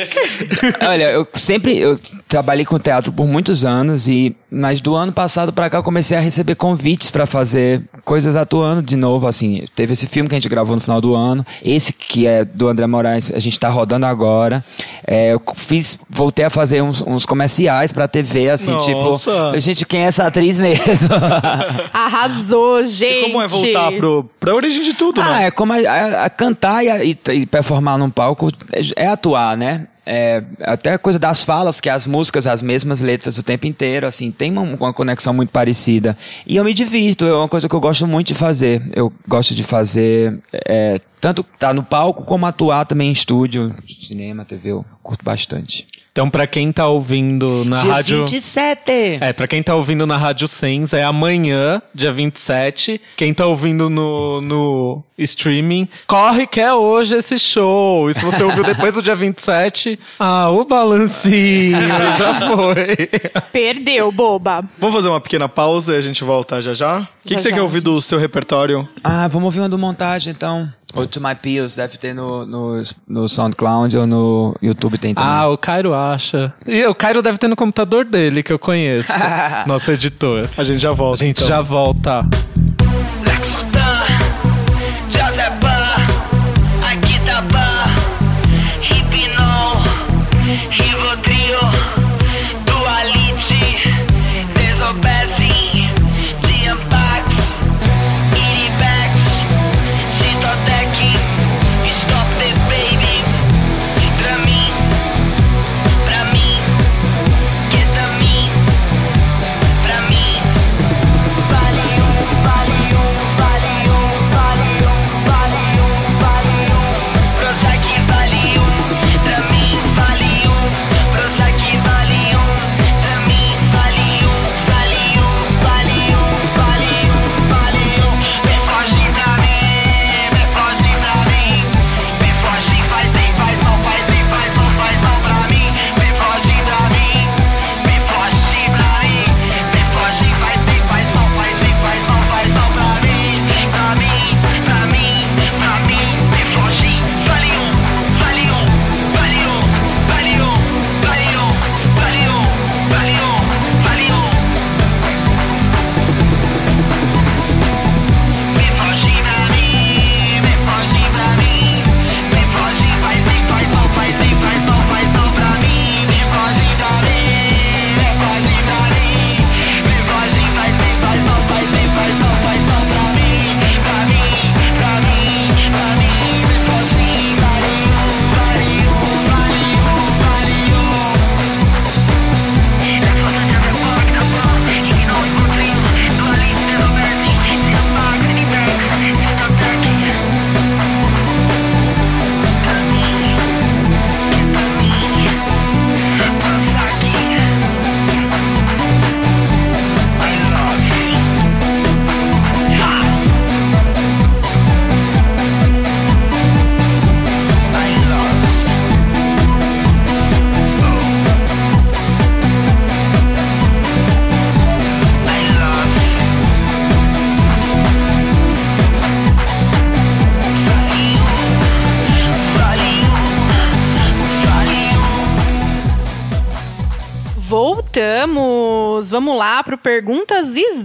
Olha, eu sempre eu trabalhei com teatro por muitos anos e mas do ano passado pra cá eu comecei a receber convites pra fazer coisas atuando de novo, assim. Teve esse filme que a gente gravou no final do ano, esse que é do André Moraes, a gente tá rodando agora. É, eu fiz, voltei a fazer uns, uns comerciais pra TV, assim, Nossa. tipo, gente, quem é essa atriz mesmo? Arrasou, gente. E como é voltar pro, pra origem de tudo, Ah, né? é como a, a- a cantar e, a- e- e performar num palco é, é atuar, né? É, até a coisa das falas, que as músicas, as mesmas letras o tempo inteiro, assim, tem uma, uma conexão muito parecida. E eu me divirto, é uma coisa que eu gosto muito de fazer. Eu gosto de fazer, é, tanto estar no palco como atuar também em estúdio, cinema, TV, eu curto bastante. Então, pra quem tá ouvindo na Dia rádio. 27! É, pra quem tá ouvindo na Rádio Sens, é amanhã, dia 27. Quem tá ouvindo no, no streaming, corre que é hoje esse show. E se você ouviu depois do dia 27, ah, o balancinho já foi. Perdeu, boba. Vamos fazer uma pequena pausa e a gente volta já já? O que, Já que você já. quer ouvir do seu repertório? Ah, vamos ouvir uma do montagem, então. Ou To My Pills, deve ter no, no, no SoundCloud ou no YouTube tem também. Ah, o Cairo acha. E o Cairo deve ter no computador dele, que eu conheço. nosso editor. A gente já A volta. gente então. já volta.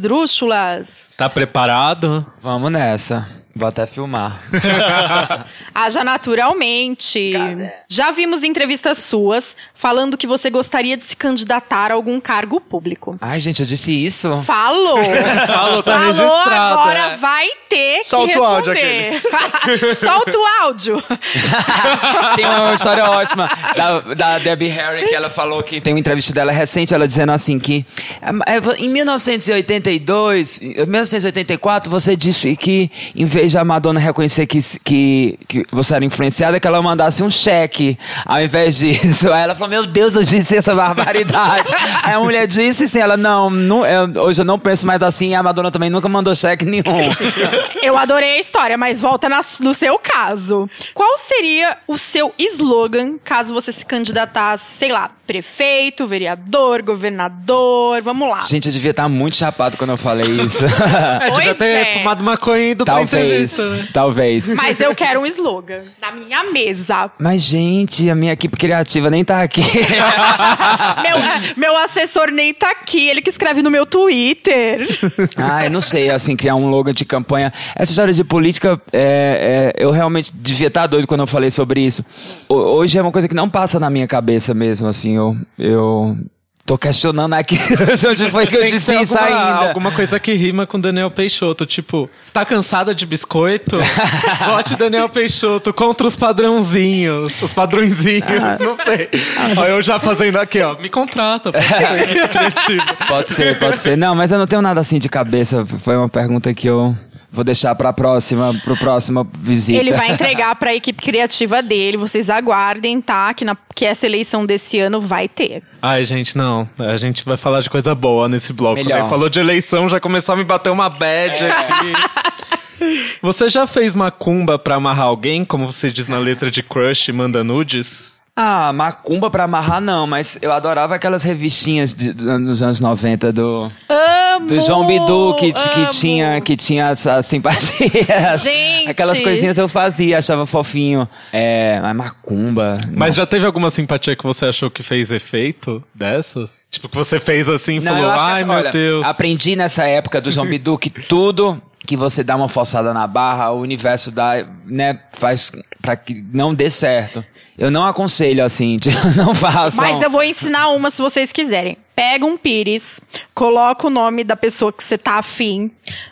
Esdrúxulas. Tá preparado? Vamos nessa. Vou até filmar. Haja naturalmente. Já vimos entrevistas suas falando que você gostaria de se candidatar a algum cargo público. Ai, gente, eu disse isso. Falou! Falou, tá Falou, registrado. agora é. vai ter Solta que o áudio, responder. Solta o áudio. tem uma história ótima da, da Debbie Harry que ela falou que tem uma entrevista dela recente, ela dizendo assim que é, em 1982, em 1984, você disse que em vez de a Madonna reconhecer que, que, que você era influenciada, que ela mandasse um cheque ao invés disso. Aí ela falou, meu Deus, eu disse essa barbaridade. Aí a mulher disse sim, ela, não, não eu- hoje eu não penso mais assim, e a Madonna também nunca mandou cheque nenhum. Eu adorei a história, mas volta na- no seu caso. Qual seria o seu slogan caso você se candidatasse, sei lá, prefeito, vereador, governador? Vamos lá. Gente, eu devia estar muito chapado quando eu falei isso. É, devia Pois ter é. fumado maconha e ido pra talvez, entrevista, né? talvez. Mas eu quero um slogan na minha mesa. Mas, gente, a minha equipe criativa nem tá aqui. Meu, meu assessor nem tá aqui, ele que escreve no meu Twitter. ah, eu não sei, assim, criar um logo de campanha. Essa história de política, é, é, eu realmente devia estar doido quando eu falei sobre isso. Ho- Hoje é uma coisa que não passa na minha cabeça mesmo, assim, eu... eu tô questionando aqui de onde foi que eu que disse isso alguma, ainda. alguma coisa que rima com Daniel Peixoto. Tipo, você tá cansada de biscoito? Vote Daniel Peixoto contra os padrãozinhos. Os padrõezinhos, Ah. não sei. Ó, eu já fazendo aqui, ó. Me contrata, pode ser. Pode ser, pode ser. Não, mas eu não tenho nada assim de cabeça. Foi uma pergunta que eu vou deixar pra próxima, pro próxima visita. Ele vai entregar pra equipe criativa dele, vocês aguardem, tá? Que, na, que essa eleição desse ano vai ter. Ai, gente, não. A gente vai falar de coisa boa nesse bloco. Melhor. Né? Falou de eleição, já começou a me bater uma bad aqui. Você já fez macumba pra amarrar alguém, como você diz na letra de Crush, manda nudes? Ah, macumba pra amarrar não, mas eu adorava aquelas revistinhas de- dos anos 90 do, Amo! do João Bidu que, que tinha, que tinha essa simpatia. Gente! Aquelas coisinhas eu fazia, achava fofinho. É, mas macumba. Mas já teve alguma simpatia que você achou que fez efeito dessas? Tipo, que você fez assim e Não, falou, que ai essa- meu olha, Deus. Aprendi nessa época do João Bidu que tudo que você dá uma forçada na barra, o universo dá, né, faz pra que não dê certo. Eu não aconselho assim, não façam. Mas eu vou ensinar uma se vocês quiserem. Pega um pires, coloca o nome da pessoa que você tá afim,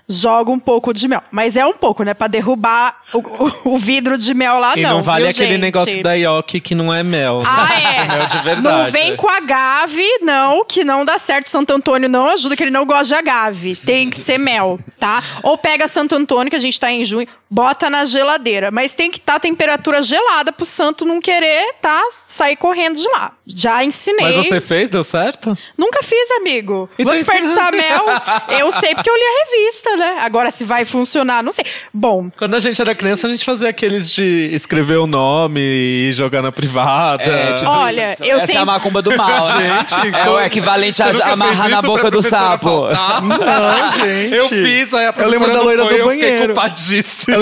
joga um pouco de mel. Mas é um pouco, né? Pra derrubar o, o- o vidro de mel lá, E não. não, vale viu, aquele gente? negócio da Yoki que não é mel. né? Ah, é. mel de verdade. Não vem com agave, não, que não dá certo. Santo Antônio não ajuda, que ele não gosta de agave. Tem que ser mel, tá? Ou pega Santo Antônio, que a gente tá em junho, bota na geladeira. Mas tem que estar tá temperatura gelada pro santo não querer, tá? Sair correndo de lá. Já ensinei. Mas você fez, deu certo? Nunca fiz, amigo. Então Vou desperdiçar mel. Eu sei porque eu li a revista, né? Agora, se vai funcionar, não sei. Bom, Quando a gente era criança, a gente fazia aqueles de escrever o nome e jogar na privada. É, tipo, Olha, isso. eu Essa sempre- é a macumba do mal. né? Gente, é o equivalente a amarrar na boca do sapo. faltar? Não, gente. Eu fiz, aí a Eu lembro da não loira foi, do eu fiquei banheiro.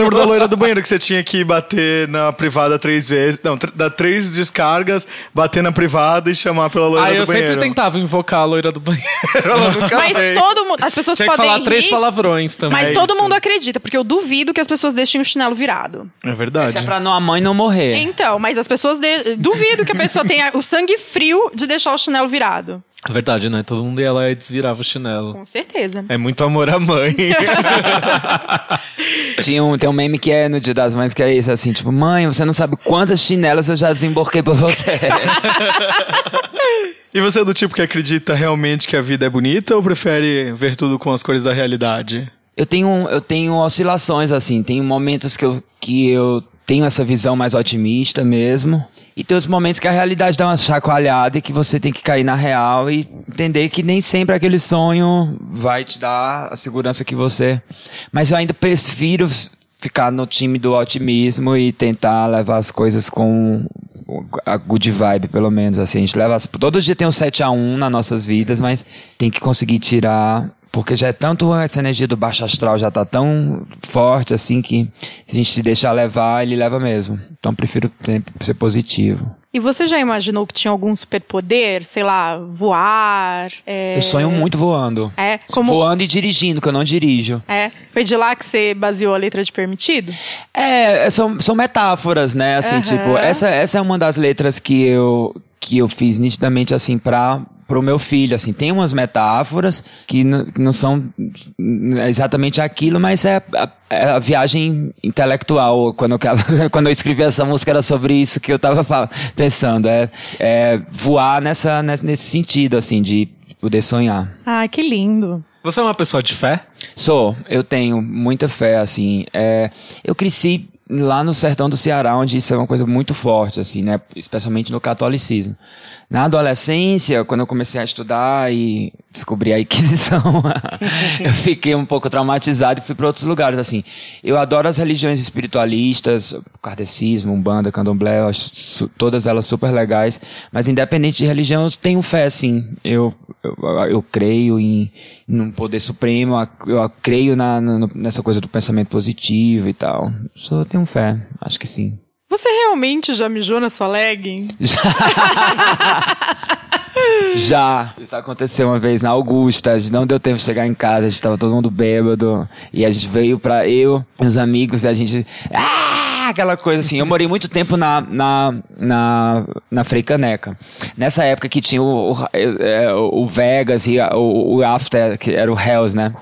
Eu lembro da loira do banheiro que você tinha que bater na privada três vezes. Não, tr- dar três descargas, bater na privada e chamar pela loira Aí do eu banheiro. sempre tentava invocar a loira do banheiro. Ela nunca mas veio. todo mundo. As pessoas Tinha que podem falar três rir, palavrões também. Mas É todo isso. mundo acredita, porque eu duvido que as pessoas deixem o chinelo virado. É verdade. Isso é pra não, a mãe não morrer. Então, mas as pessoas de- duvido que a pessoa tenha o sangue frio de deixar o chinelo virado. É verdade, né? Todo mundo ia lá e desvirava o chinelo. Com certeza. É muito amor à mãe. Tinha um, tem um meme que é no Dia das Mães que é isso, assim, tipo, mãe, você não sabe quantas chinelas eu já desemborquei por você. E você é do tipo que acredita realmente que a vida é bonita ou prefere ver tudo com as cores da realidade? eu tenho, eu tenho oscilações, assim, tem momentos que eu, que eu tenho essa visão mais otimista mesmo. E tem os momentos que a realidade dá uma chacoalhada e que você tem que cair na real e entender que nem sempre aquele sonho vai te dar a segurança que você. Mas eu ainda prefiro ficar no time do otimismo e tentar levar as coisas com a good vibe, pelo menos. Assim, a gente leva. Todo dia tem um 7 a 1 nas nossas vidas, mas tem que conseguir tirar porque já é tanto essa energia do baixo astral já tá tão forte assim que se a gente se deixar levar, ele leva mesmo. Então prefiro ser positivo. E você já imaginou que tinha algum superpoder? Sei lá, voar? é- Eu sonho muito voando. É, como... Voando e dirigindo, que eu não dirijo. É, foi de lá que você baseou a letra de Permitido? É, são, são metáforas, né? Assim, Aham. tipo, essa, essa é uma das letras que eu, que eu fiz nitidamente, assim, pra, pro meu filho, assim. Tem umas metáforas que, que não são exatamente aquilo, mas é a, é a viagem intelectual. Quando eu, quando eu escrevi essa música era sobre isso que eu tava fal- pensando. É, é voar nessa, nesse nesse sentido, assim, de poder sonhar. Ai, que lindo. Você é uma pessoa de fé? Sou, eu tenho muita fé, assim. É, eu cresci lá no sertão do Ceará, onde isso é uma coisa muito forte, assim, né? Especialmente no catolicismo. Na adolescência, quando eu comecei a estudar e descobri a Inquisição, eu fiquei um pouco traumatizado e fui para outros lugares, assim. Eu adoro as religiões espiritualistas, kardecismo, umbanda, candomblé, acho todas elas super legais, mas independente de religião, eu tenho fé, sim. Eu, eu, eu creio em, num poder supremo, eu creio na, na- nessa coisa do pensamento positivo e tal. Só tenho fé, acho que sim. Você realmente já mijou na sua legging? Já. Isso aconteceu uma vez na Augusta. Não deu tempo de chegar em casa. A gente tava todo mundo bêbado. E a gente veio pra eu, os amigos, e a gente. Ah! Aquela coisa assim. Eu morei muito tempo na, na, na, na Frei Caneca. Nessa época que tinha o, o, é, o Vegas e o, o After, que era o Hells, né?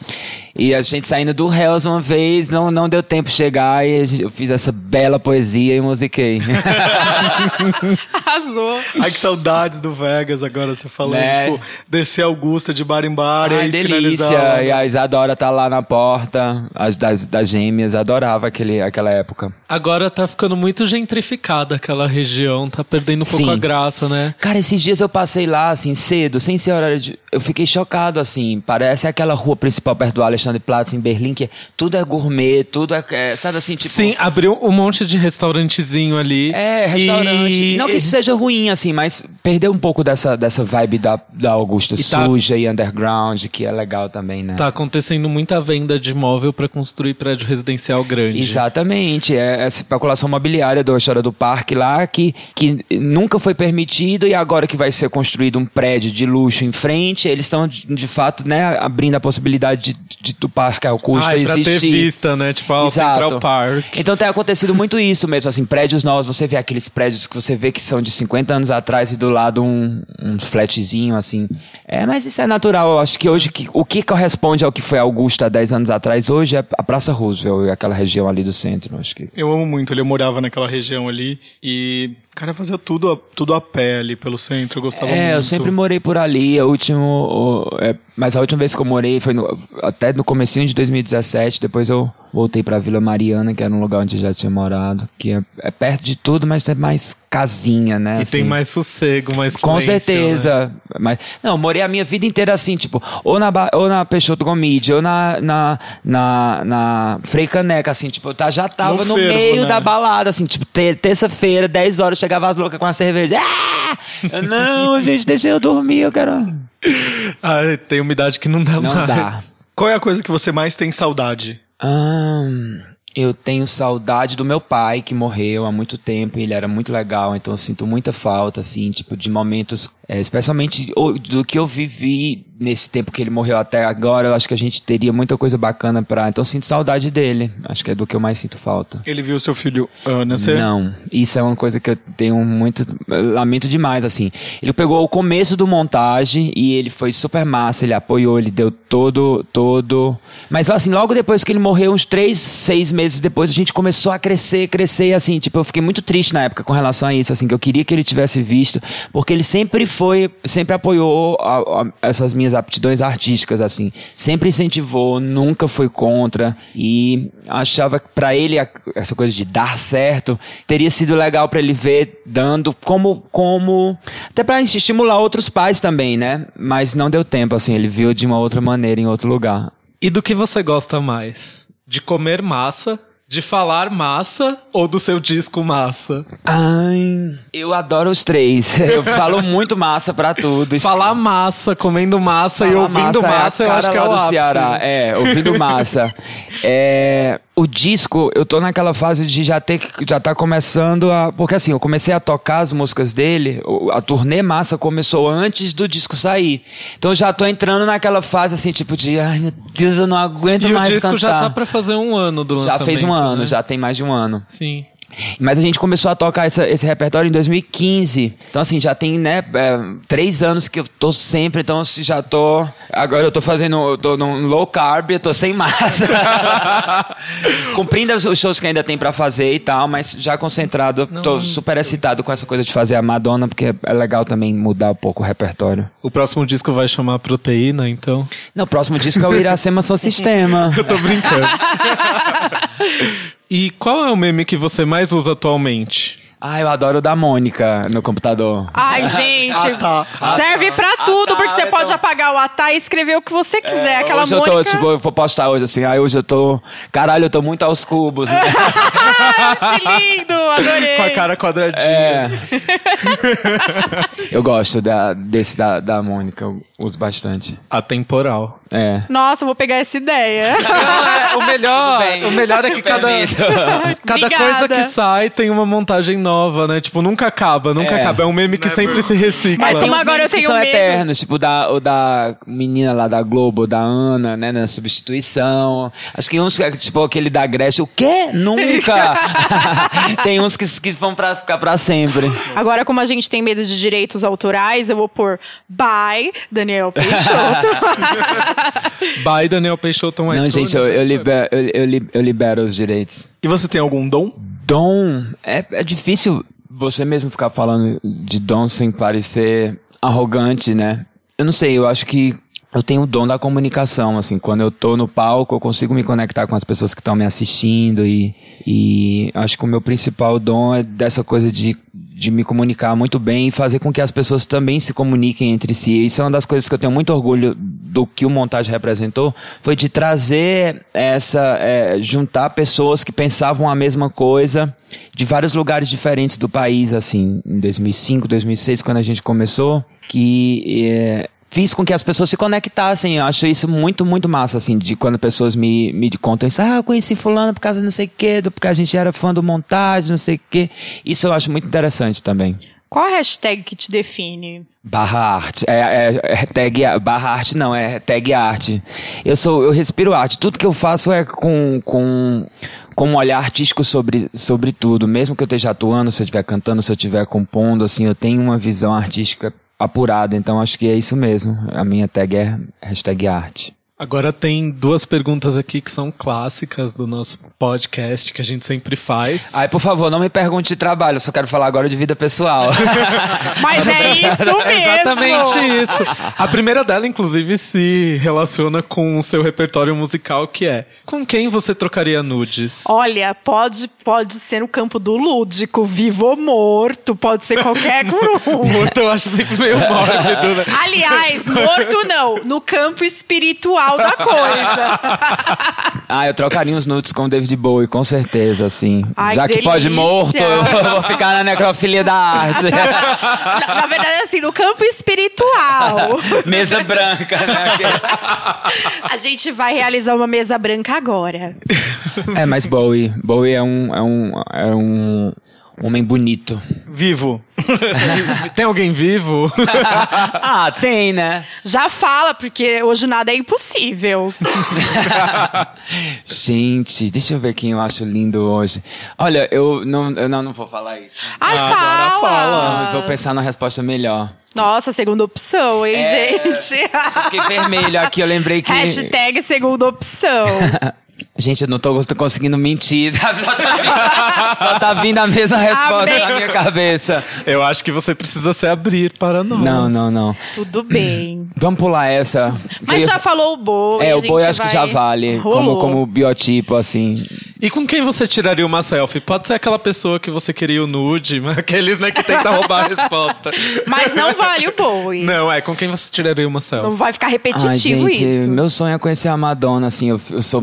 E a gente saindo do Hells uma vez, não, não deu tempo de chegar e gente- eu fiz essa bela poesia e musiquei. Arrasou. Ai, que saudades do Vegas agora, você falando. Né? Tipo, descer Augusta de bar em bar e Ai, aí delícia. finalizar. E a Isadora tá lá na porta, as das, das gêmeas, adorava aquele, aquela época. Agora tá ficando muito gentrificada aquela região, tá perdendo um pouco Sim. a graça, né? Cara, esses dias eu passei lá, assim, cedo, sem ser horário de... Eu fiquei chocado, assim, parece aquela rua principal perto do Alexandreplatz, em Berlim, que é- tudo é gourmet, tudo é, é, sabe assim, tipo... Sim, abriu um monte de restaurantezinho ali. É, restaurante. E- Não que isso seja ruim, assim, mas perdeu um pouco dessa, dessa vibe da, da Augusta E tá- suja e underground, que é legal também, né? Tá acontecendo muita venda de imóvel pra construir prédio residencial grande. Exatamente, é essa especulação imobiliária da história do parque lá, que, que nunca foi permitido e agora que vai ser construído um prédio de luxo em frente, eles estão de, de fato, né, abrindo a possibilidade de, de, do parque Augusta Ah, e pra ter existir. vista, né? Tipo, o Exato. Central Park. Então tem acontecido muito isso mesmo, assim, prédios novos, você vê aqueles prédios que você vê que são de 50 anos atrás e do lado um, um flatzinho, assim. É, mas isso é natural, eu acho que hoje que- o que corresponde ao que foi Augusta há 10 anos atrás, hoje é a Praça Roosevelt e aquela região ali do centro, acho que. Eu amo muito ele. Eu morava naquela região ali e, cara, fazia tudo a, tudo a pé ali pelo centro. Eu gostava muito. É, eu sempre morei por ali. A último, o- é, mas a última vez que eu morei foi no- até no comecinho de 2017. Depois eu voltei pra Vila Mariana, que era um lugar onde já tinha morado, que é, é perto de tudo, mas é mais casinha, né? E assim. tem mais sossego, mais Com silêncio, né? certeza. Mas, não, morei a minha vida inteira assim, tipo, ou na, ou na Peixoto Gomide, ou na, na, na, na Frei Caneca, assim, tipo, eu tá, já tava No no, fervo, meio né? da balada, assim, tipo, te- terça-feira, 10 horas, chegava as loucas com a cerveja. Ah! Eu, não, gente, deixa eu dormir, eu quero. Ah, tem umidade que não dá Não mais. dá. Qual é a coisa que você mais tem saudade? Ah, eu tenho saudade do meu pai, que morreu há muito tempo, e ele era muito legal, então eu sinto muita falta, assim, tipo, de momentos, é, especialmente do que eu vivi nesse tempo que ele morreu até agora, eu acho que a gente teria muita coisa bacana pra, então eu sinto saudade dele, acho que é do que eu mais sinto falta. Ele viu seu filho ah, nascer? Não, isso é uma coisa que eu tenho muito, eu lamento demais, assim. Ele pegou o começo do montagem e ele foi super massa, ele apoiou, ele deu todo, todo... Mas assim, logo depois que ele morreu, uns três, seis meses depois, a gente começou a crescer, crescer, e, assim, tipo, eu fiquei muito triste na época com relação a isso, assim, que eu queria que ele tivesse visto, porque ele sempre foi, sempre apoiou a- a- essas minhas aptidões artísticas, assim, sempre incentivou, nunca foi contra, e achava que pra ele essa coisa de dar certo teria sido legal pra ele ver dando como como até pra estimular outros pais também, né? Mas não deu tempo assim, ele viu de uma outra maneira em outro lugar. E do que você gosta mais? De comer massa, De falar massa ou do seu disco massa? Ai, eu adoro os três. Eu falo muito massa pra tudo. Falar massa, comendo massa e Falar ouvindo massa, é a eu acho cara que é lá o do ápice. Ceará. É, ouvindo massa. É, o disco, eu tô naquela fase de já ter que- já tá começando a, porque assim, eu comecei a tocar as músicas dele, o- a turnê massa começou antes do disco sair. Então eu já tô entrando naquela fase assim, tipo de, ai meu Deus, eu não aguento E o mais disco já cantar. tá pra fazer um ano do Já lançamento. fez um ano, né? já tem mais de um ano. Sim. Mas a gente começou a tocar essa- esse repertório em 2015. Então, assim, já tem, né, é, três anos que eu tô sempre, então assim, já tô. Agora eu tô fazendo. Eu tô num low carb, eu tô sem massa. Cumprindo os shows que ainda tem pra fazer e tal, mas já concentrado. Eu Tô super excitado com essa coisa de fazer a Madonna, porque é legal também mudar um pouco o repertório. O próximo disco vai chamar Proteína, então. Não, o próximo disco é o Iracema São Sistema. Eu tô brincando. e qual é o meme que você mais usa atualmente? Ah, eu adoro o da Mônica no computador. Ai, gente. Ah, tá. Serve pra Ah, tudo, tá, porque você então. pode apagar o Atá e escrever o que você quiser. Aquela hoje Mônica. eu tô, tipo, eu vou postar hoje assim, aí hoje eu tô. Caralho, eu tô muito aos cubos, né? Ah, que lindo, adorei. Com a cara quadradinha. É. eu gosto da, desse da, da Mônica, eu uso bastante. Atemporal. É. Nossa, eu vou pegar essa ideia. É, o melhor, Tudo o melhor é que cada, cada Obrigada. coisa que sai tem uma montagem nova, né? Tipo, nunca acaba, nunca É. acaba. É um meme que sempre se recicla. Mas Tem como uns agora memes eu que tenho são medo. eternos, tipo da, o da menina lá da Globo, da Ana, né, na substituição. Acho que uns, que é, tipo aquele da Grécia, o quê? Nunca! tem uns que, que vão pra ficar pra sempre. Agora, como a gente tem medo de direitos autorais, eu vou pôr by Daniel Peixoto. By Daniel Peixoto um Não, gente, eu, eu, libero, eu, eu, li- eu libero os direitos. E você tem algum dom? Dom, é, é difícil você mesmo ficar falando de dom sem parecer arrogante, né? Eu não sei, eu acho que eu tenho o dom da comunicação, assim, quando eu tô no palco, eu consigo me conectar com as pessoas que estão me assistindo e, e acho que o meu principal dom é dessa coisa de, de me comunicar muito bem e fazer com que as pessoas também se comuniquem entre si. Isso é uma das coisas que eu tenho muito orgulho do que o montagem representou, foi de trazer essa, é, juntar pessoas que pensavam a mesma coisa de vários lugares diferentes do país, assim, em 2005, 2006, quando a gente começou, que é, fiz com que as pessoas se conectassem. Eu acho isso muito, muito massa, assim, de quando pessoas me, me contam isso. Ah, eu conheci fulano por causa de não sei o quê, porque a gente era fã do montagem, não sei o quê. Isso eu acho muito interessante também. Qual a hashtag que te define? Barra arte. É, é, é a- barra arte não, é hashtag arte. Eu sou, eu respiro arte. Tudo que eu faço é com, com, com um olhar artístico sobre, sobre tudo. Mesmo que eu esteja atuando, se eu estiver cantando, se eu estiver compondo, assim, eu tenho uma visão artística apurada. Então acho que é isso mesmo. A minha tag é hashtag arte. Agora tem duas perguntas aqui que são clássicas do nosso podcast que a gente sempre faz. Ai, por favor, não me pergunte de trabalho, eu só quero falar agora de vida pessoal. Mas é isso mesmo! Exatamente isso. A primeira dela, inclusive, se relaciona com o seu repertório musical, que é com quem você trocaria nudes? Olha, pode, pode ser no campo do lúdico, vivo ou morto, pode ser qualquer um. Morto eu acho sempre meio mórbido, né? Aliás, morto não, no campo espiritual da coisa. Ah, eu trocaria uns nudes com o David Bowie, com certeza, assim. Ai, Já que que pode morto, eu vou ficar na necrofilia da arte. na, na verdade, assim, no campo espiritual. Mesa branca, né? A gente vai realizar uma mesa branca agora. É, mas Bowie, Bowie é um, é um, é um homem bonito. Vivo. Tem alguém vivo? ah, tem, né? Já fala, porque hoje nada é impossível. Gente, deixa eu ver quem eu acho lindo hoje. Olha, eu não, eu não, não vou falar isso. Ai, Ah, agora fala. fala. Eu vou pensar numa resposta melhor. Nossa, segunda opção, hein, É. gente? Fiquei vermelho aqui, eu lembrei que... Hashtag segunda opção. Gente, eu não tô, tô conseguindo mentir. Só tá vindo- Só tá vindo a mesma resposta Amém. na minha cabeça. Eu acho que você precisa se abrir para nós. Não, não, não. Tudo bem. Vamos pular essa. Mas Queria- já falou o boi. É, o boi acho que já vale. Como, Rolou. como biotipo, assim. E com quem você tiraria uma selfie? Pode ser aquela pessoa que você queria o nude, mas aqueles né, que tentam roubar a resposta. Mas não vale o Bowie. Não, é com quem você tiraria uma selfie? Não vai ficar Ai, repetitivo gente, isso. meu sonho é conhecer a Madonna, assim, eu, eu sou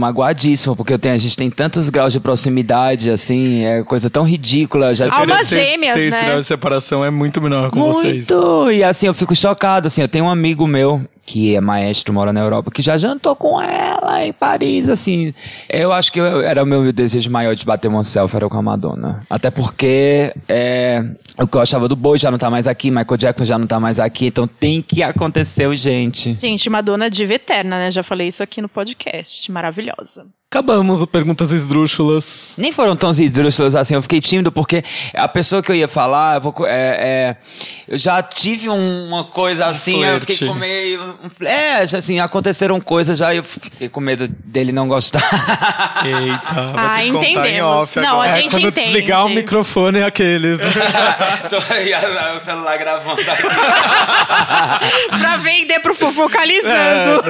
porque eu tenho, a gente tem tantos graus de proximidade, assim, é coisa tão ridícula. Já Almas Seis- gêmeas, seis né? graus de separação é muito menor com vocês. Muito! E assim, eu fico chocado, assim, eu tenho um amigo meu que é maestro, mora na Europa, que já jantou com ela em Paris, assim. Eu acho que eu- era o meu desejo maior de bater uma selfie, era com a Madonna. Até porque é, o que eu achava do Boi já não tá mais aqui, Michael Jackson já não tá mais aqui, então tem que acontecer, gente. Gente, Madonna diva eterna, né? Já falei isso aqui no podcast. Maravilhosa. Acabamos o Perguntas Esdrúxulas. Nem foram tão esdrúxulas assim, eu fiquei tímido porque a pessoa que eu ia falar, eu, vou é, é, eu já tive um- uma coisa assim, aí eu fiquei com meio. Um- É, assim, aconteceram coisas já e eu fiquei com medo dele não gostar. Eita, Ah, vai ter que contar em entendemos. off Não, agora. a É, gente quando entende. desligar o microfone é aqueles. né? Tô aí, o celular gravando aqui. pra vender pro É, fofocalizando.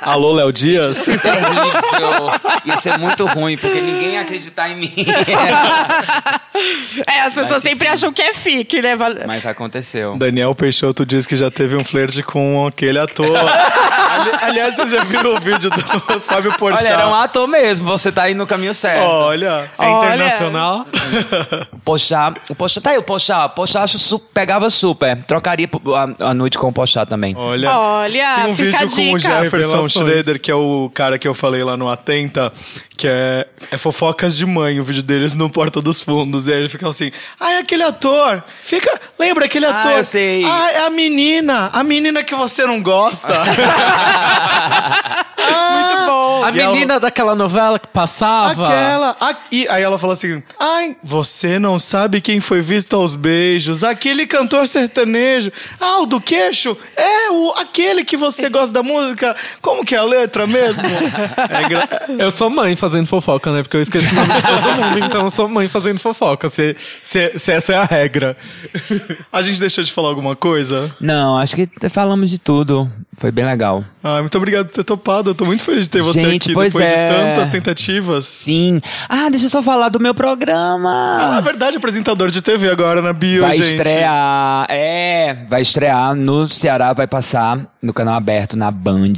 Alô, Léo Dias? Ia ser muito ruim, porque ninguém ia acreditar em mim. É, as pessoas sempre acham que é fique, né? Mas aconteceu. Daniel Peixoto diz que já teve um flerte com aquele ator. Ali- aliás, vocês já viram o vídeo do Fábio Porchat? Olha, era um ator mesmo, você tá aí no caminho certo. Olha. É Olha. internacional? Pochá, o Pochá, tá aí o Pochá, Pochá acho su- pegava super, trocaria a, a noite com o Pochá também. Olha. Olha, Tem um fica a vídeo com o. Jefferson. Schroeder, que é o cara que eu falei lá no Atenta, que é, é fofocas de mãe, o vídeo deles no Porta dos Fundos. E aí ele fica assim, ah, é aquele ator. Fica, lembra aquele Ah, ator? eu sei. Ah, é a menina. A menina que você não gosta. Muito bom. A E ela- menina daquela novela que passava. Aquela. a- e aí ela fala assim: Ai, você não sabe quem foi visto aos beijos? Aquele cantor sertanejo. Ah, o do queixo? É, o, aquele que você gosta da música. Como que é a letra mesmo? É Eu sou mãe fazendo fofoca, né? Porque eu esqueci o nome de todo mundo, então eu sou mãe fazendo fofoca, se, se, se essa é a regra. A gente deixou de falar alguma coisa? Não, acho que falamos de tudo. Foi bem legal. Ah, muito obrigado por ter topado. Eu tô muito feliz de ter você Gente, aqui pois depois é. de tantas tentativas. Sim. Ah, deixa eu só falar do meu Ah, programa. é verdade, apresentador de TV agora na bio, vai gente. estrear. É, vai estrear no Ceará, vai passar no canal aberto na Band.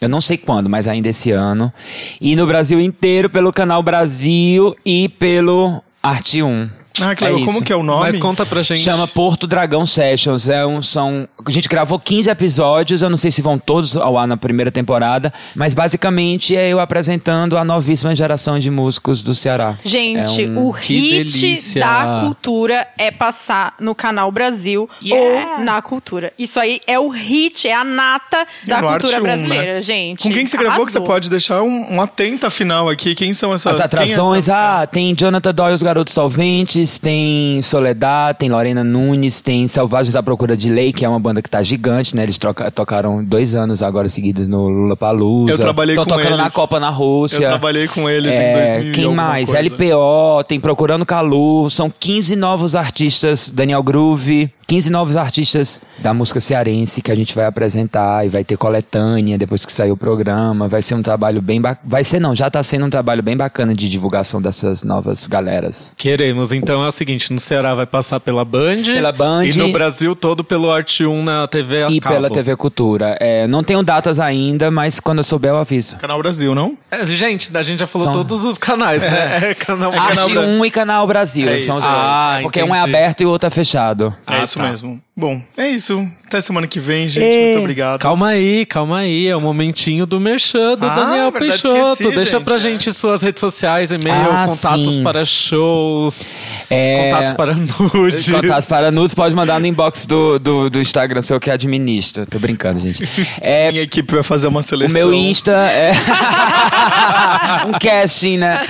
Eu não sei quando, mas ainda esse ano. E no Brasil inteiro pelo canal Brasil e pelo Arte 1. Ah, que É. Como que é o nome? Mas conta pra gente. Chama Porto Dragão Sessions. É um, são, a gente gravou 15 episódios, eu não sei se vão todos ao ar na primeira temporada, mas basicamente é eu apresentando a novíssima geração de músicos do Ceará. Gente, É um- o hit delícia. da cultura é passar no canal Brasil Yeah. ou na cultura. Isso aí é o hit, é a nata da no cultura Arte 1, brasileira, né? gente. Com quem que você gravou que você Arrasou. pode deixar um, um atenta final aqui? Quem são essas As atrações, é essa- ah, tem Jonathan Doyle, os Garotos Solventes, tem Soledad, tem Lorena Nunes, tem Selvagens à Procura de Lei, que é uma banda que tá gigante, né? Eles troca- tocaram dois anos agora seguidos no Lollapalooza. Eu trabalhei Tão com tocando na eles. Copa na Rússia. Eu trabalhei com eles em É, 2000 e Quem alguma mais? LPO, tem Procurando Calu, são 15 novos artistas, Daniel Groove, 15 novos artistas da música cearense que a gente vai apresentar e vai ter coletânea depois que sair o programa. Vai ser um trabalho bem bacana. Vai ser não, já tá sendo um trabalho bem bacana de divulgação dessas novas galeras. Queremos. Então é o seguinte, no Ceará vai passar pela Band. Pela Band. E no Brasil todo pelo Arte 1 na TV a E cabo. pela TV Cultura. É, não tenho datas ainda, mas quando eu souber eu aviso. Canal Brasil, não? É, gente, a gente já falou Então- todos os canais, né? É, canal Arte Canal Bra- 1 e Canal Brasil. É são os dois. Ah, porque um é entendi. aberto e o outro é fechado. é Ah, isso tá. mesmo. Bom, é isso. Até semana que vem, gente. Ei. Muito obrigado. Calma aí, calma aí. É o momentinho do Merchan do Ah, Daniel Peixoto. esqueci, Deixa gente, pra é. gente suas redes sociais, e-mail, Ah, contatos sim. para shows, É, contatos para nudes. Contatos para nudes, pode mandar no inbox do, do, do Instagram, seu que administra. Tô brincando, gente. É, Minha equipe vai fazer uma o seleção. meu Insta é. um casting, né?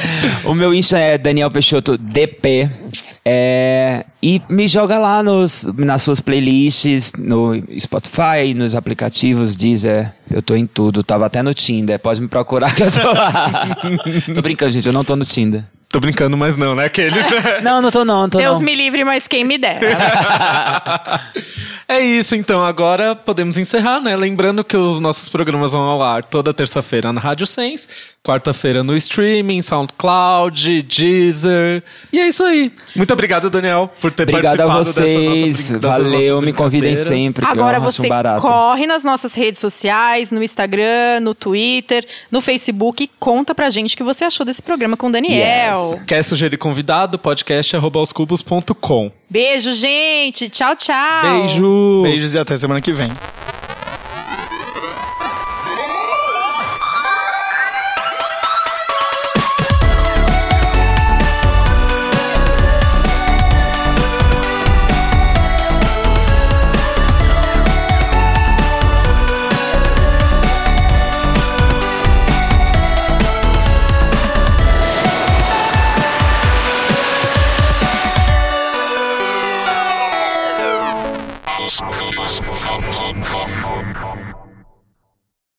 O meu Insta é Daniel Peixoto DP. É, e me joga lá nos, nas suas playlists, no Spotify, nos aplicativos, Deezer. Eu tô em tudo, tava até no Tinder. Pode me procurar que eu tô lá. tô brincando, gente, eu não tô no Tinder. Tô brincando, mas não, né? Aquele. Não, não tô não, não tô Deus não. me livre, mas quem me dera. É isso, então. Agora podemos encerrar, né? Lembrando que os nossos programas vão ao ar toda terça-feira na Rádio Sense, quarta-feira no streaming, SoundCloud, Deezer. E é isso aí. Muito obrigado, Daniel, por ter Obrigado a participado dessa nossa vocês. dessas Valeu, me convidem sempre. Agora você um barato. corre nas nossas redes sociais, no Instagram, no Twitter, no Facebook e conta pra gente o que você achou desse programa com o Daniel. Quer sugerir convidado? Podcast. Beijo, gente. Tchau, tchau. Beijo! Beijos e até semana que vem.